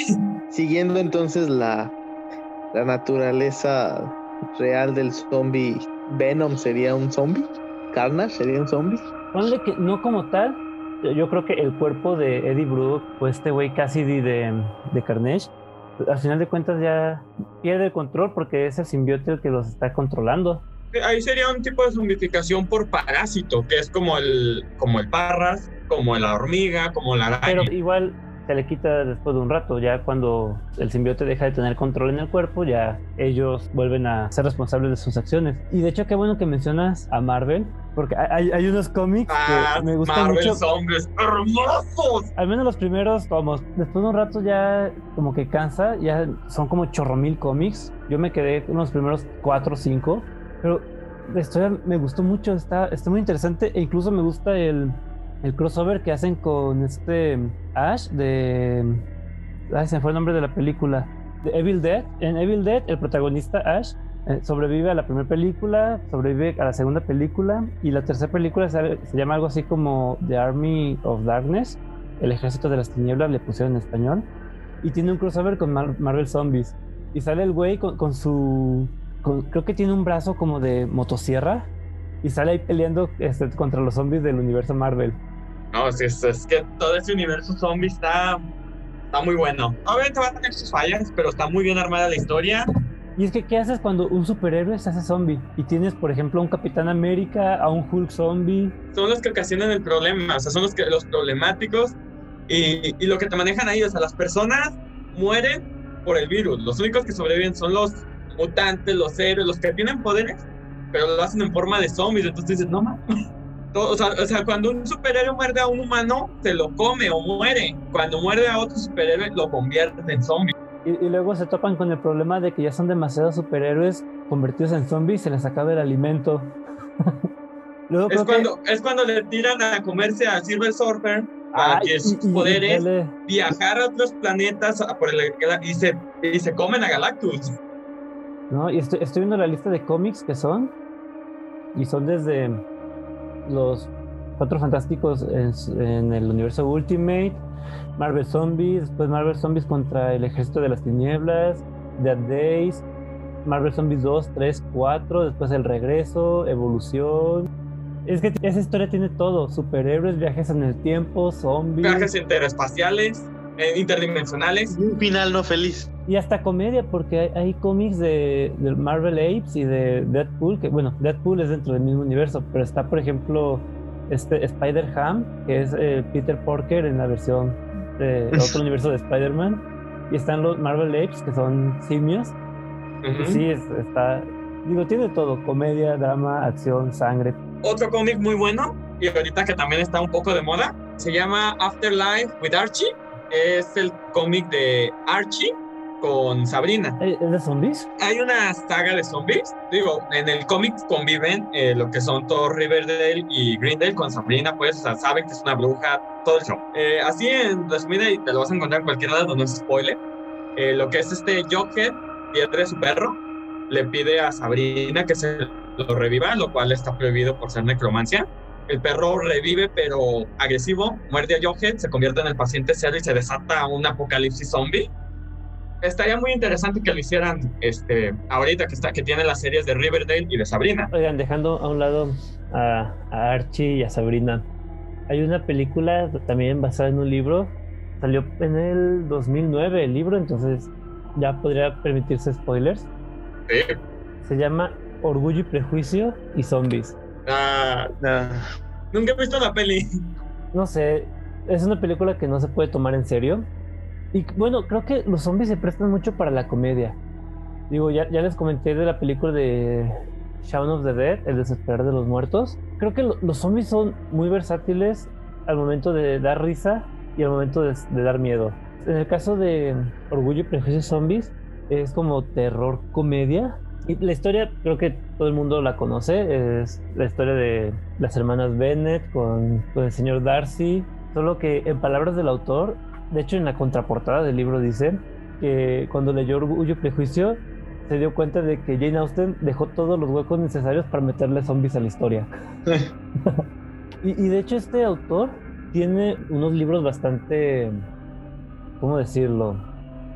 Siguiendo entonces la, la naturaleza real del zombie, Venom sería un zombie. Carnage sería un zombie. Ponle que no como tal. Yo creo que el cuerpo de Eddie Brooke, pues este güey Cassidy de, de Carnage, al final de cuentas ya pierde el control porque es el simbiote el que los está controlando. Ahí sería un tipo de zombificación por parásito, que es como el, como el parras, como la hormiga, como la araña. Pero igual se le quita después de un rato, ya cuando el simbiote deja de tener control en el cuerpo, ya ellos vuelven a ser responsables de sus acciones. Y de hecho, qué bueno que mencionas a Marvel, porque hay, hay unos cómics ah, que me gustan Marvel mucho. Zombies hermosos. Al menos los primeros tomos. Después de un rato ya como que cansa, ya son como chorro mil cómics. Yo me quedé con los primeros cuatro o cinco, pero la historia me gustó mucho, está, está muy interesante e incluso me gusta el, el crossover que hacen con este Ash de... Ay, se fue el nombre de la película. De Evil Dead. En Evil Dead, el protagonista Ash eh, sobrevive a la primera película, sobrevive a la segunda película y la tercera película se, llama algo así como The Army of Darkness, el ejército de las tinieblas, le pusieron en español. Y tiene un crossover con Mar Marvel Zombies. Y sale el güey con, su... Creo que tiene un brazo como de motosierra y sale ahí peleando este, contra los zombies del universo Marvel. No, es, es, es, que todo ese universo zombie está, está muy bueno. Obviamente va a tener sus fallas, pero está muy bien armada la historia. Y es que, ¿qué haces cuando un superhéroe se hace zombie? Y tienes, por ejemplo, a un Capitán América, a un Hulk zombie. Son los que ocasionan el problema, o sea, son los, que, los problemáticos. Y, y lo que te manejan ahí, o sea, las personas mueren por el virus. Los únicos que sobreviven son los mutantes, los héroes, los que tienen poderes, pero lo hacen en forma de zombies. Entonces dices, no mames. O sea, o sea, cuando un superhéroe muerde a un humano, se lo come o muere. Cuando muerde a otro superhéroe, lo convierte en zombie. Y, y, luego se topan con el problema de que ya son demasiados superhéroes convertidos en zombies y se les acaba el alimento. luego es, cuando, que... es cuando le tiran a comerse a Silver Surfer adquirir sus poderes, viajar a otros planetas por el, y, se, y se comen a Galactus. No, y estoy, estoy viendo la lista de cómics que son, y son desde los Cuatro Fantásticos en, el universo Ultimate, Marvel Zombies, después Marvel Zombies contra el Ejército de las Tinieblas, Dead Days, Marvel Zombies 2, 3, 4, después El Regreso, Evolución. Es que esa historia tiene todo, superhéroes, viajes en el tiempo, zombies. Viajes interespaciales, eh, interdimensionales. Y un final no feliz. Y hasta comedia, porque hay, cómics de, Marvel Apes y de Deadpool, que bueno, Deadpool es dentro del mismo universo, pero está, por ejemplo, este Spider-Ham, que es eh, Peter Parker en la versión de otro universo de Spider-Man. Y están los Marvel Apes, que son simios. Sí, está. Digo, tiene todo: comedia, drama, acción, sangre. Otro cómic muy bueno, y ahorita que también está un poco de moda, se llama Afterlife with Archie. Es el cómic de Archie, con Sabrina. ¿Es de zombies? Hay una saga de zombies. Digo, en el cómic conviven eh, lo que son todo Riverdale y Greendale con Sabrina, pues, o sea, saben que es una bruja, todo eso. Eh, así en resumida, y te lo vas a encontrar en cualquier lado, no es spoiler. Eh, lo que es este Jughead, pierde su perro, le pide a Sabrina que se lo reviva, lo cual está prohibido por ser necromancia. El perro revive, pero agresivo, muerde a Jughead, se convierte en el paciente cero y se desata un apocalipsis zombie estaría muy interesante que lo hicieran este, ahorita que, está, que tiene las series de Riverdale y de Sabrina. Oigan, dejando a un lado a, Archie y a Sabrina, hay una película también basada en un libro, salió en el 2009 el libro, entonces ya podría permitirse spoilers. Sí. Se llama Orgullo y Prejuicio y Zombies. Ah, Nunca he visto la peli. No sé, es una película que no se puede tomar en serio y bueno, creo que los zombies se prestan mucho para la comedia. Digo, ya, ya les comenté de la película de Shaun of the Dead, El desesperar de los muertos. Creo que los zombies son muy versátiles al momento de dar risa y al momento de, dar miedo. En el caso de Orgullo y Prejuicio Zombies, es como terror comedia. Y la historia creo que todo el mundo la conoce. Es la historia de las hermanas Bennett con, con el señor Darcy. Solo que en palabras del autor, de hecho, en la contraportada del libro dice que cuando leyó Orgullo y Prejuicio se dio cuenta de que Jane Austen dejó todos los huecos necesarios para meterle zombies a la historia. y, de hecho este autor tiene unos libros bastante, ¿cómo decirlo?,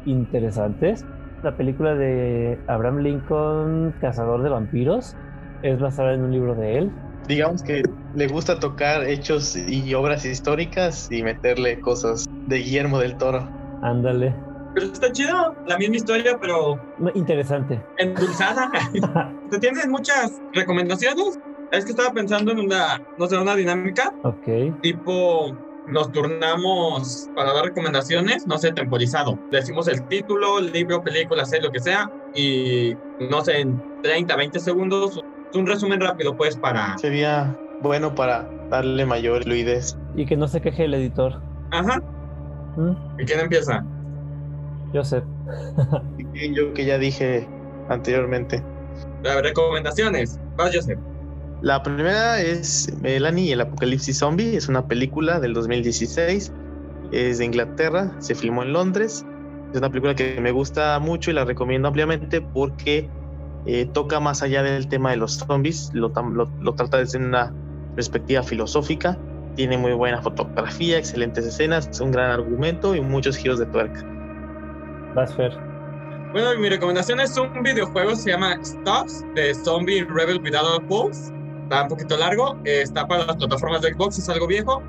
interesantes. La película de Abraham Lincoln, Cazador de Vampiros, es basada en un libro de él digamos que le gusta tocar hechos y obras históricas y meterle cosas de Guillermo del Toro. Ándale. Pero está chido, la misma historia, pero... Interesante. Endulzada. ¿Te tienes muchas recomendaciones? Es que estaba pensando en una, no sé, una dinámica. Ok. Tipo, nos turnamos para dar recomendaciones, no sé, temporizado. Decimos el título, el libro, película, sé, lo que sea, y no sé, en 30, 20 segundos un resumen rápido, pues, para... Sería bueno para darle mayor fluidez. Y que no se queje el editor. Ajá. ¿Y quién empieza? Joseph. Yo que ya dije anteriormente. ver, recomendaciones. Vas, Joseph. La primera es Melanie y el Apocalipsis Zombie. Es una película del 2016. Es de Inglaterra. Se filmó en Londres. Es una película que me gusta mucho y la recomiendo ampliamente porque eh, toca más allá del tema de los zombies, lo, lo, trata desde una perspectiva filosófica, tiene muy buena fotografía, excelentes escenas, un gran argumento y muchos giros de tuerca. Vas, Fer. Bueno, mi recomendación es un videojuego, se llama Stops, de Zombie Rebel Without a Pulse. Está un poquito largo, eh, está para las plataformas de Xbox, es algo viejo,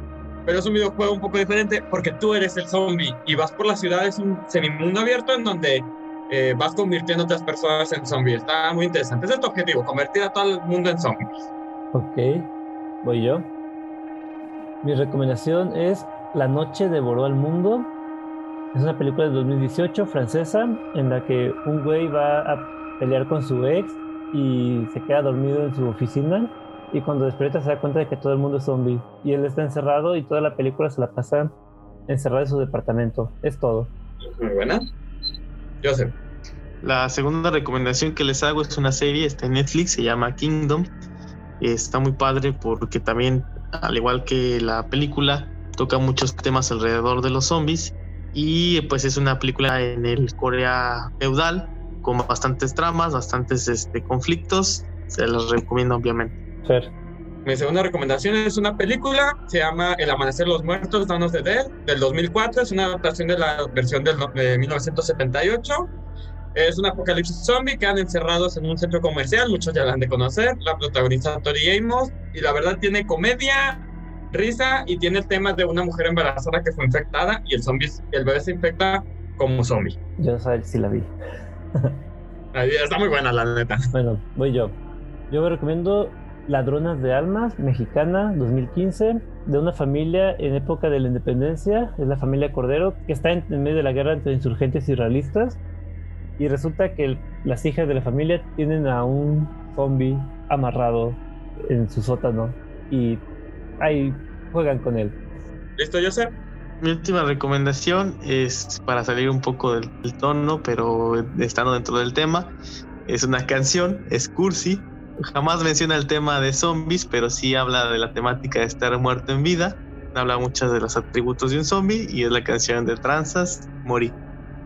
pero es un videojuego un poco diferente porque tú eres el zombie y vas por la ciudad, es un semimundo abierto en donde eh, vas convirtiendo a otras personas en zombies. Está muy interesante. Ese es tu objetivo, convertir a todo el mundo en zombies. Ok, voy yo. Mi recomendación es La noche devoró al mundo. Es una película de 2018 francesa en la que un güey va a pelear con su ex y se queda dormido en su oficina y cuando despierta se da cuenta de que todo el mundo es zombie y él está encerrado y toda la película se la pasa encerrado en su departamento. Es todo. Muy buena. Joseph. La segunda recomendación que les hago es una serie, está en Netflix, se llama Kingdom. Está muy padre porque también, al igual que la película, toca muchos temas alrededor de los zombies y pues es una película en el Corea feudal con bastantes tramas, bastantes este, conflictos. Se las recomiendo obviamente. Mi segunda recomendación es una película, se llama El Amanecer de los Muertos, Dawn of the Dead, del 2004, es una adaptación de la versión del, de 1978. Es un apocalipsis zombie, quedan encerrados en un centro comercial, muchos ya la han de conocer, la protagonista Tori Amos, y la verdad tiene comedia, risa, y tiene el tema de una mujer embarazada que fue infectada, y el, zombie, el bebé se infecta como zombie. Yo sé si la vi. Está muy buena, la neta. Bueno, voy yo. Yo me recomiendo Ladronas de Almas, mexicana, 2015, de una familia en época de la independencia, es la familia Cordero, que está en, medio de la guerra entre insurgentes y realistas. Y resulta que las hijas de la familia tienen a un zombie amarrado en su sótano y ahí juegan con él. ¿Listo, Joseph? Mi última recomendación es para salir un poco del, del tono, pero estando dentro del tema. Es una canción, es cursi, jamás menciona el tema de zombies, pero sí habla de la temática de estar muerto en vida. Habla muchos de los atributos de un zombie y es la canción de Transas, Morí.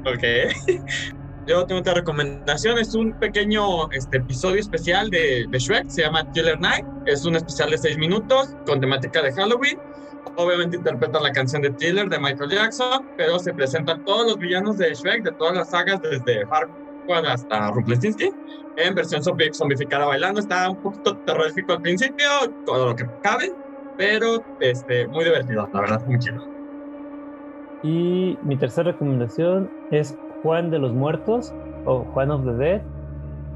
Ok. Yo tengo otra recomendación, es un pequeño este, episodio especial de, de Shrek, se llama Killer Night, es un especial de seis minutos con temática de Halloween. Obviamente interpreta la canción de Thriller de Michael Jackson, pero se presentan todos los villanos de Shrek, de todas las sagas, desde Farquaad hasta Rumpelstiltskin, en versión zombificada bailando. Está un poquito terrorífico al principio, todo lo que cabe, pero este, muy divertido, la verdad, muy chido. Y mi tercera recomendación es Juan de los Muertos o Juan of the Dead,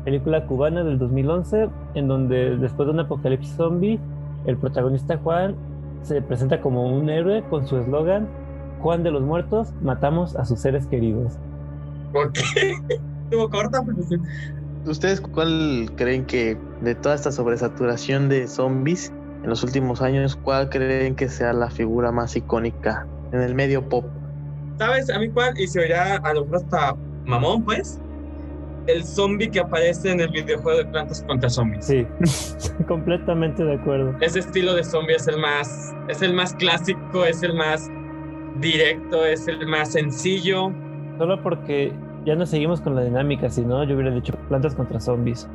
película cubana del 2011, en donde después de un apocalipsis zombie, el protagonista Juan se presenta como un héroe con su eslogan Juan de los Muertos, matamos a sus seres queridos. ¿Por qué? ¿Tuvo corta? ¿Ustedes cuál creen que de toda esta sobresaturación de zombies en los últimos años, cuál creen que sea la figura más icónica en el medio pop? ¿Sabes? A mí cuál, y se oirá a lo mejor hasta mamón, pues, el zombie que aparece en el videojuego de Plantas contra Zombies. Sí, completamente de acuerdo. Ese estilo de zombie es el más, es el más clásico, es el más directo, es el más sencillo. Solo porque ya no seguimos con la dinámica, si no, yo hubiera dicho plantas contra zombies.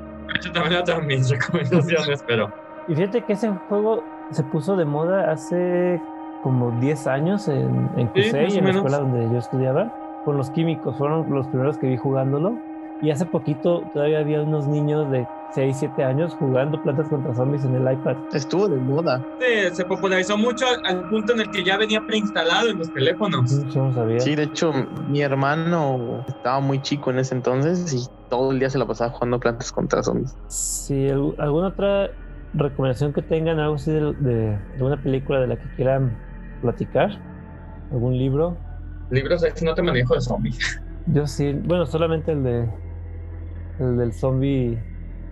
Yo también otra mis recomendaciones, pero... Y fíjate que ese juego se puso de moda hace como 10 años en, en Sí, más o en la menos. escuela donde yo estudiaba, con los químicos, fueron los primeros que vi jugándolo. Y hace poquito todavía había unos niños de 6, 7 años jugando plantas contra zombies en el iPad. Estuvo de moda. Sí, se popularizó mucho al, al punto en el que ya venía preinstalado en los teléfonos. Yo no sabía. Sí, de hecho, mi hermano estaba muy chico en ese entonces y todo el día se la pasaba jugando plantas contra zombies. Si al- alguna otra recomendación que tengan, algo así de, de- de una película de la que quieran platicar, algún libro. Libros es no te manejo de zombies. Yo sí, bueno, solamente el de el del zombie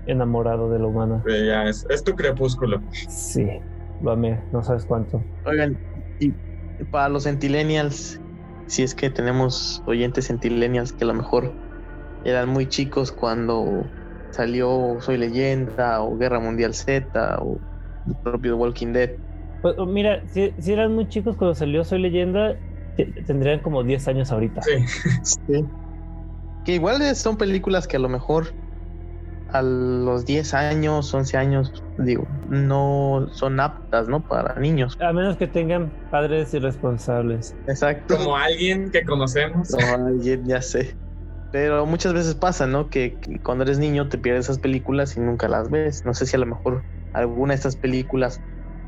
enamorado de la humana. Pero ya es, es tu crepúsculo. Sí, lo amé, no sabes cuánto. Oigan, y para los centillennials, si es que tenemos oyentes centillennials que a lo mejor eran muy chicos cuando salió Soy Leyenda o Guerra Mundial Z o el propio Walking Dead. Pues, oh, mira, si, si eran muy chicos cuando salió Soy Leyenda, te- tendrían como 10 años ahorita. Sí. Sí. Que igual son películas que a lo mejor a los 10 años, 11 años, digo, no son aptas, ¿no? Para niños. A menos que tengan padres irresponsables. Exacto. Como alguien que conocemos. No, alguien, ya sé. Pero muchas veces pasa, ¿no? Que, que cuando eres niño te pierdes esas películas y nunca las ves. No sé si a lo mejor alguna de estas películas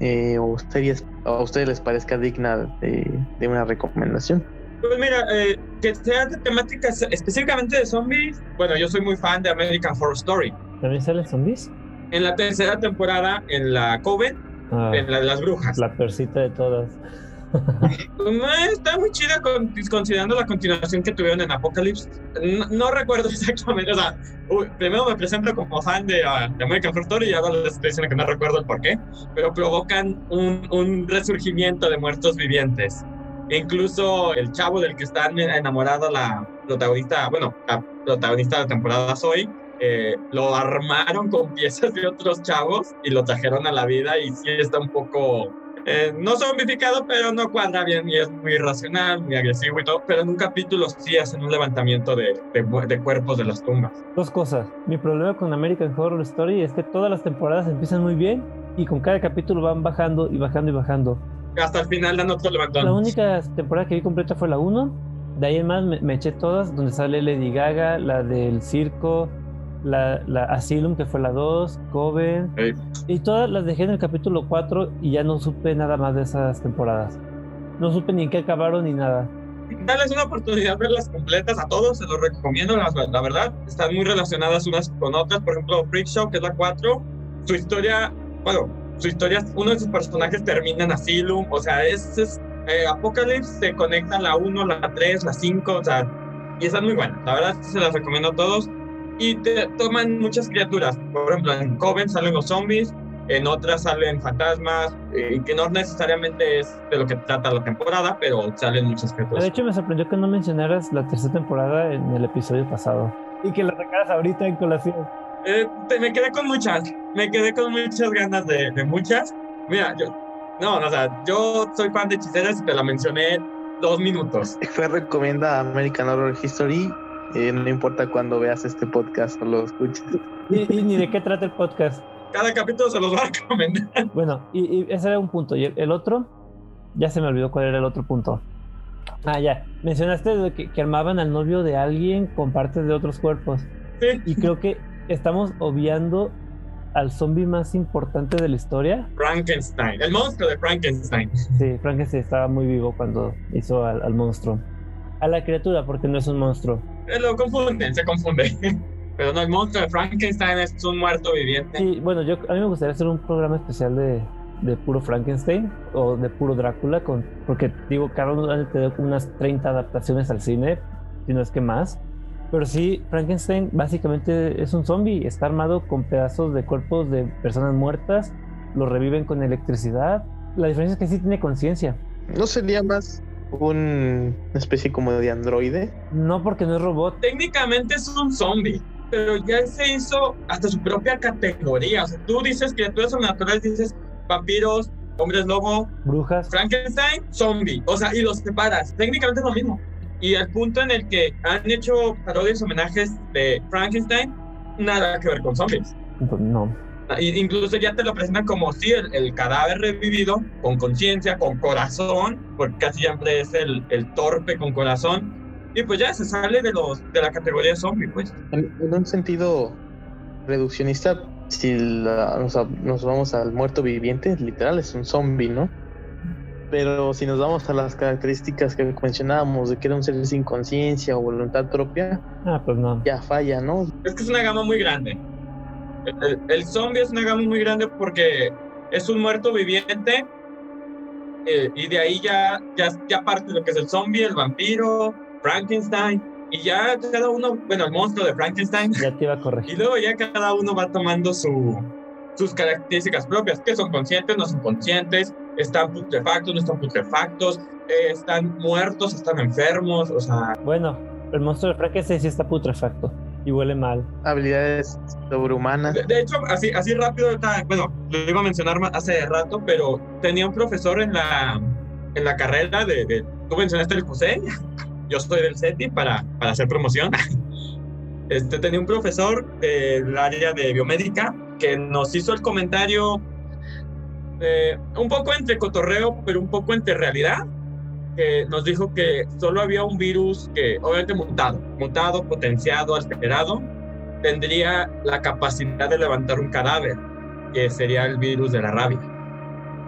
eh, o series a ustedes les parezca digna de, de una recomendación. Pues mira, eh, que sea de temáticas específicamente de zombies. Bueno, yo soy muy fan de American Horror Story. ¿También salen zombies? En la tercera temporada, en la Coven, Ah, en la de las brujas. la persita de todas. No, está muy chida con- considerando la continuación que tuvieron en Apocalypse. No, no recuerdo exactamente, o sea, uy, primero me presento como fan de, ah, de American Story y ahora les estoy diciendo que no recuerdo el porqué, pero provocan un, un resurgimiento de muertos vivientes. Incluso el chavo del que está enamorada la protagonista, bueno, la protagonista de la temporada Zoe, eh, lo armaron con piezas de otros chavos y lo trajeron a la vida y sí está un poco eh, no zombificado, pero no cuadra bien y es muy irracional, muy agresivo y todo. Pero en un capítulo sí hacen un levantamiento de, de, de, cuerpos de las tumbas. Dos cosas. Mi problema con American Horror Story es que todas las temporadas empiezan muy bien y con cada capítulo van bajando y bajando y bajando. Hasta el final dan otro levantón. La única temporada que vi completa fue la 1. De ahí en más me, me eché todas, donde sale Lady Gaga, la del circo, la, la Asylum, que fue la 2, Coven. Y todas las dejé en el capítulo 4 y ya no supe nada más de esas temporadas. No supe ni en qué acabaron ni nada. Dales una oportunidad verlas completas a todos, se los recomiendo, la, la, verdad. Están muy relacionadas unas con otras. Por ejemplo, Freak Show, que es la 4, su historia, bueno, su historia, uno de sus personajes termina en Asylum, o sea, es, es eh, Apocalypse se conecta la 1, la 3, la 5, o sea, y están muy buenas. La verdad, se las recomiendo a todos y te toman muchas criaturas. Por ejemplo, en Coven salen los zombies, en otras salen fantasmas, y que no necesariamente es de lo que trata la temporada, pero salen muchas criaturas. De hecho, me sorprendió que no mencionaras la tercera temporada en el episodio pasado y que la sacaras ahorita en colación. Eh, te, me quedé con muchas, me quedé con muchas ganas de, de muchas. Mira, yo, no, no, o sea, yo soy fan de hechiceras y te la mencioné dos minutos. Fue recomienda American Horror History eh, no importa cuando veas este podcast o lo escuches. ¿Y, ni de qué trata el podcast? Cada capítulo se los va a recomendar. Bueno, y, ese era un punto. Y el, otro, ya se me olvidó cuál era el otro punto. Ah, ya. Mencionaste que, que, armaban al novio de alguien con partes de otros cuerpos. Sí. Y creo que estamos obviando al zombie más importante de la historia. Frankenstein, el monstruo de Frankenstein. Sí, Frankenstein estaba muy vivo cuando hizo al, al monstruo. A la criatura, porque no es un monstruo. Eh, lo confunden, se confunde. Pero no, el monstruo de Frankenstein es un muerto viviente. Sí, bueno, yo, a mí me gustaría hacer un programa especial de, de puro Frankenstein o de puro Drácula, con, porque digo, Carlos ha tenido unas 30 adaptaciones al cine, si no es que más. Pero sí, Frankenstein básicamente es un zombie, está armado con pedazos de cuerpos de personas muertas, lo reviven con electricidad. La diferencia es que sí tiene conciencia. ¿No sería más una especie como de androide. No, porque no es robot. Técnicamente es un zombie, pero ya se hizo hasta su propia categoría. O sea, tú dices criaturas sobrenaturales, dices vampiros, hombres lobo, brujas, Frankenstein, zombie. O sea, y los separas. Técnicamente es lo mismo. Y al punto en el que han hecho parodias, homenajes de Frankenstein, nada que ver con zombies. No. Incluso ya te lo presentan como si el, cadáver revivido, con conciencia, con corazón, porque casi siempre es el, el, torpe con corazón. Y pues ya se sale de, los, de la categoría zombie, pues. En, un sentido reduccionista, si nos vamos al muerto viviente, literal es un zombie, ¿no? Pero si nos vamos a las características que mencionábamos de que era un ser sin conciencia o voluntad propia, ah, pues no. ya falla, ¿no? Es que es una gama muy grande. El, zombie es una gama muy grande porque es un muerto viviente eh, y de ahí ya, ya, ya parte lo que es el zombie, el vampiro, Frankenstein y ya cada uno, bueno, el monstruo de Frankenstein. Ya te iba a corregir. Y luego ya cada uno va tomando su, sus características propias, que son conscientes, no son conscientes, están putrefactos, no están putrefactos, eh, están muertos, están enfermos, o sea... Bueno, el monstruo de Frankenstein sí está putrefacto y huele mal. Habilidades sobrehumanas. De, hecho, así, así rápido, bueno, lo iba a mencionar hace rato, pero tenía un profesor en la, en la carrera de, de tú mencionaste el José, yo soy del CETI para, para hacer promoción. Este, tenía un profesor del área de biomédica que nos hizo el comentario eh, un poco entre cotorreo, pero un poco entre realidad, que nos dijo que solo había un virus que, obviamente mutado, mutado, potenciado, alterado, tendría la capacidad de levantar un cadáver, que sería el virus de la rabia.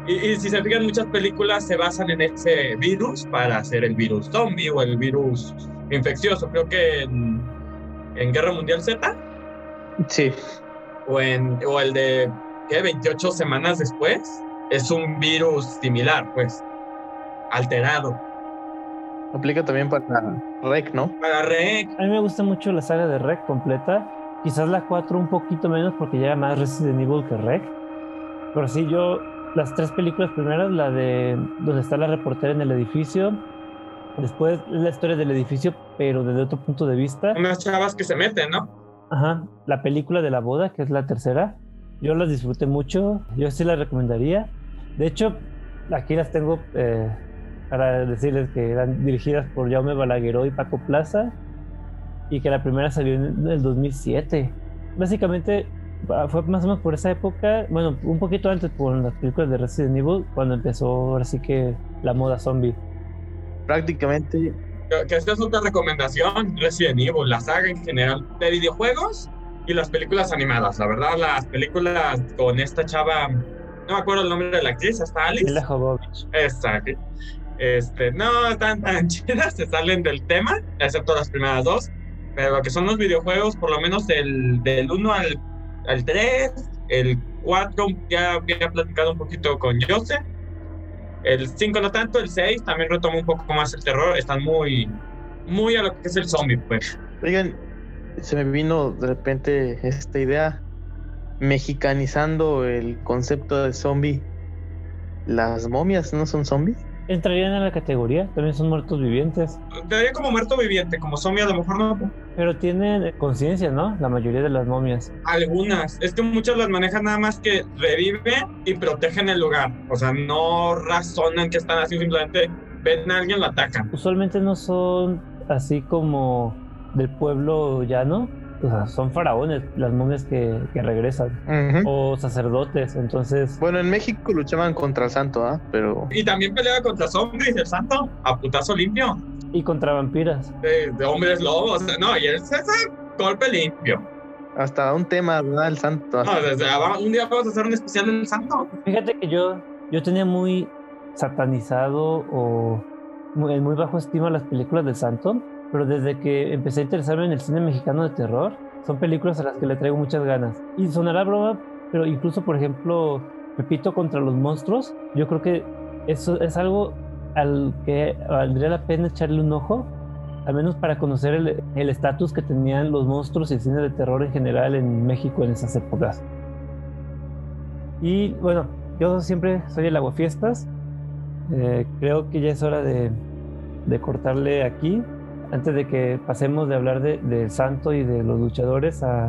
Y, si se fijan, muchas películas se basan en ese virus para hacer el virus zombie o el virus infeccioso. Creo que en, en Guerra Mundial Z. Sí. O, en, o el de, ¿qué? 28 semanas después. Es un virus similar, pues alterado. Aplica también para Rec, ¿no? Para Rec. A mí me gusta mucho la saga de Rec completa. Quizás la 4 un poquito menos porque llega más Resident Evil que Rec. Pero sí, yo, las tres películas primeras, la de donde está la reportera en el edificio, después la historia del edificio, pero desde otro punto de vista. Unas chavas que se meten, ¿no? Ajá, la película de la boda, que es la tercera, yo las disfruté mucho, yo sí la recomendaría. De hecho, aquí las tengo eh, para decirles que eran dirigidas por Jaume Balagueró y Paco Plaza y que la primera salió en el 2007. Básicamente ah, fue más o menos por esa época, bueno, un poquito antes por las películas de Resident Evil, cuando empezó ahora sí que la moda zombie. Prácticamente. Que esta es otra recomendación, Resident Evil, la saga en general de videojuegos y las películas animadas. La verdad, las películas con esta chava, no me acuerdo el nombre de la actriz, hasta Alice. La Jovovich. Exacto. Este, no están tan chidas, se salen del tema, excepto las primeras dos. Pero lo que son los videojuegos, por lo menos del, del 1 al, al 3, el 4 ya había platicado un poquito con Jose. El 5 no tanto, el 6 también retoma un poco más el terror. Están muy, muy a lo que es el zombie, pues. Oigan, se me vino de repente esta idea mexicanizando el concepto de zombie. ¿Las momias no son zombies? Entrarían en la categoría, también son muertos vivientes. Quedaría como muerto viviente, como zombie a lo mejor no. Pero tienen conciencia, ¿no? La mayoría de las momias. Algunas. Es que muchas las manejan nada más que reviven y protegen el lugar. O sea, no razonan que están así, simplemente ven a alguien, lo atacan. Usualmente no son así como del pueblo llano. O sea, son faraones las momias que, que regresan. O sacerdotes, entonces... Bueno, en México luchaban contra el santo, ¿ah? Pero Y también peleaba contra zombies, el santo, a putazo limpio. Y contra vampiras. De, de hombres lobos. No, y el César, golpe limpio. hasta un tema, ¿verdad? El santo. No, desde, un día vamos a hacer un especial del santo. Fíjate que yo, yo tenía muy satanizado o muy, en muy bajo estima las películas del santo, pero desde que empecé a interesarme en el cine mexicano de terror, son películas a las que le traigo muchas ganas. Y sonará broma, pero incluso, por ejemplo, Pepito contra los monstruos, yo creo que eso es algo al que valdría la pena echarle un ojo, al menos para conocer el estatus que tenían los monstruos y el cine de terror en general en México en esas épocas. Y bueno, yo siempre soy el aguafiestas. Eh, creo que ya es hora de, de cortarle aquí, antes de que pasemos de hablar de, del santo y de los luchadores a,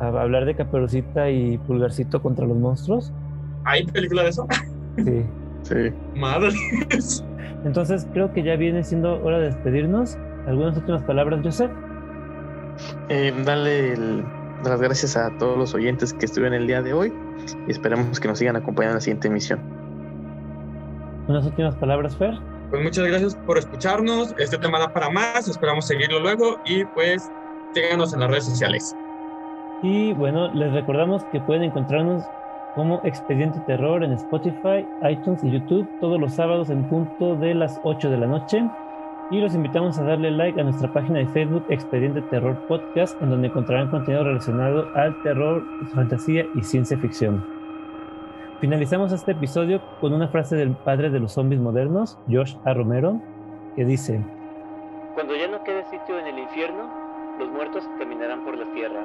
a hablar de Caperucita y Pulgarcito contra los monstruos. ¿Hay película de eso? Sí. Sí. Madre. Entonces creo que ya viene siendo hora de despedirnos. ¿Algunas últimas palabras, Joseph? Eh, darle el- las gracias a todos los oyentes que estuvieron el día de hoy y esperamos que nos sigan acompañando en la siguiente emisión. ¿Unas últimas palabras, Fer? Pues muchas gracias por escucharnos. Este tema da para más. Esperamos seguirlo luego. Y pues síganos en las redes sociales. Y bueno, les recordamos que pueden encontrarnos como Expediente Terror en Spotify, iTunes y YouTube todos los sábados en punto de las 8 de la noche. Y los invitamos a darle like a nuestra página de Facebook Expediente Terror Podcast, en donde encontrarán contenido relacionado al terror, fantasía y ciencia ficción. Finalizamos este episodio con una frase del padre de los zombies modernos, Josh A. Romero, que dice: Cuando ya no quede sitio en el infierno, los muertos caminarán por la tierra.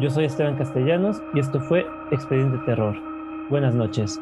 Yo soy Esteban Castellanos y esto fue Expediente Terror. Buenas noches.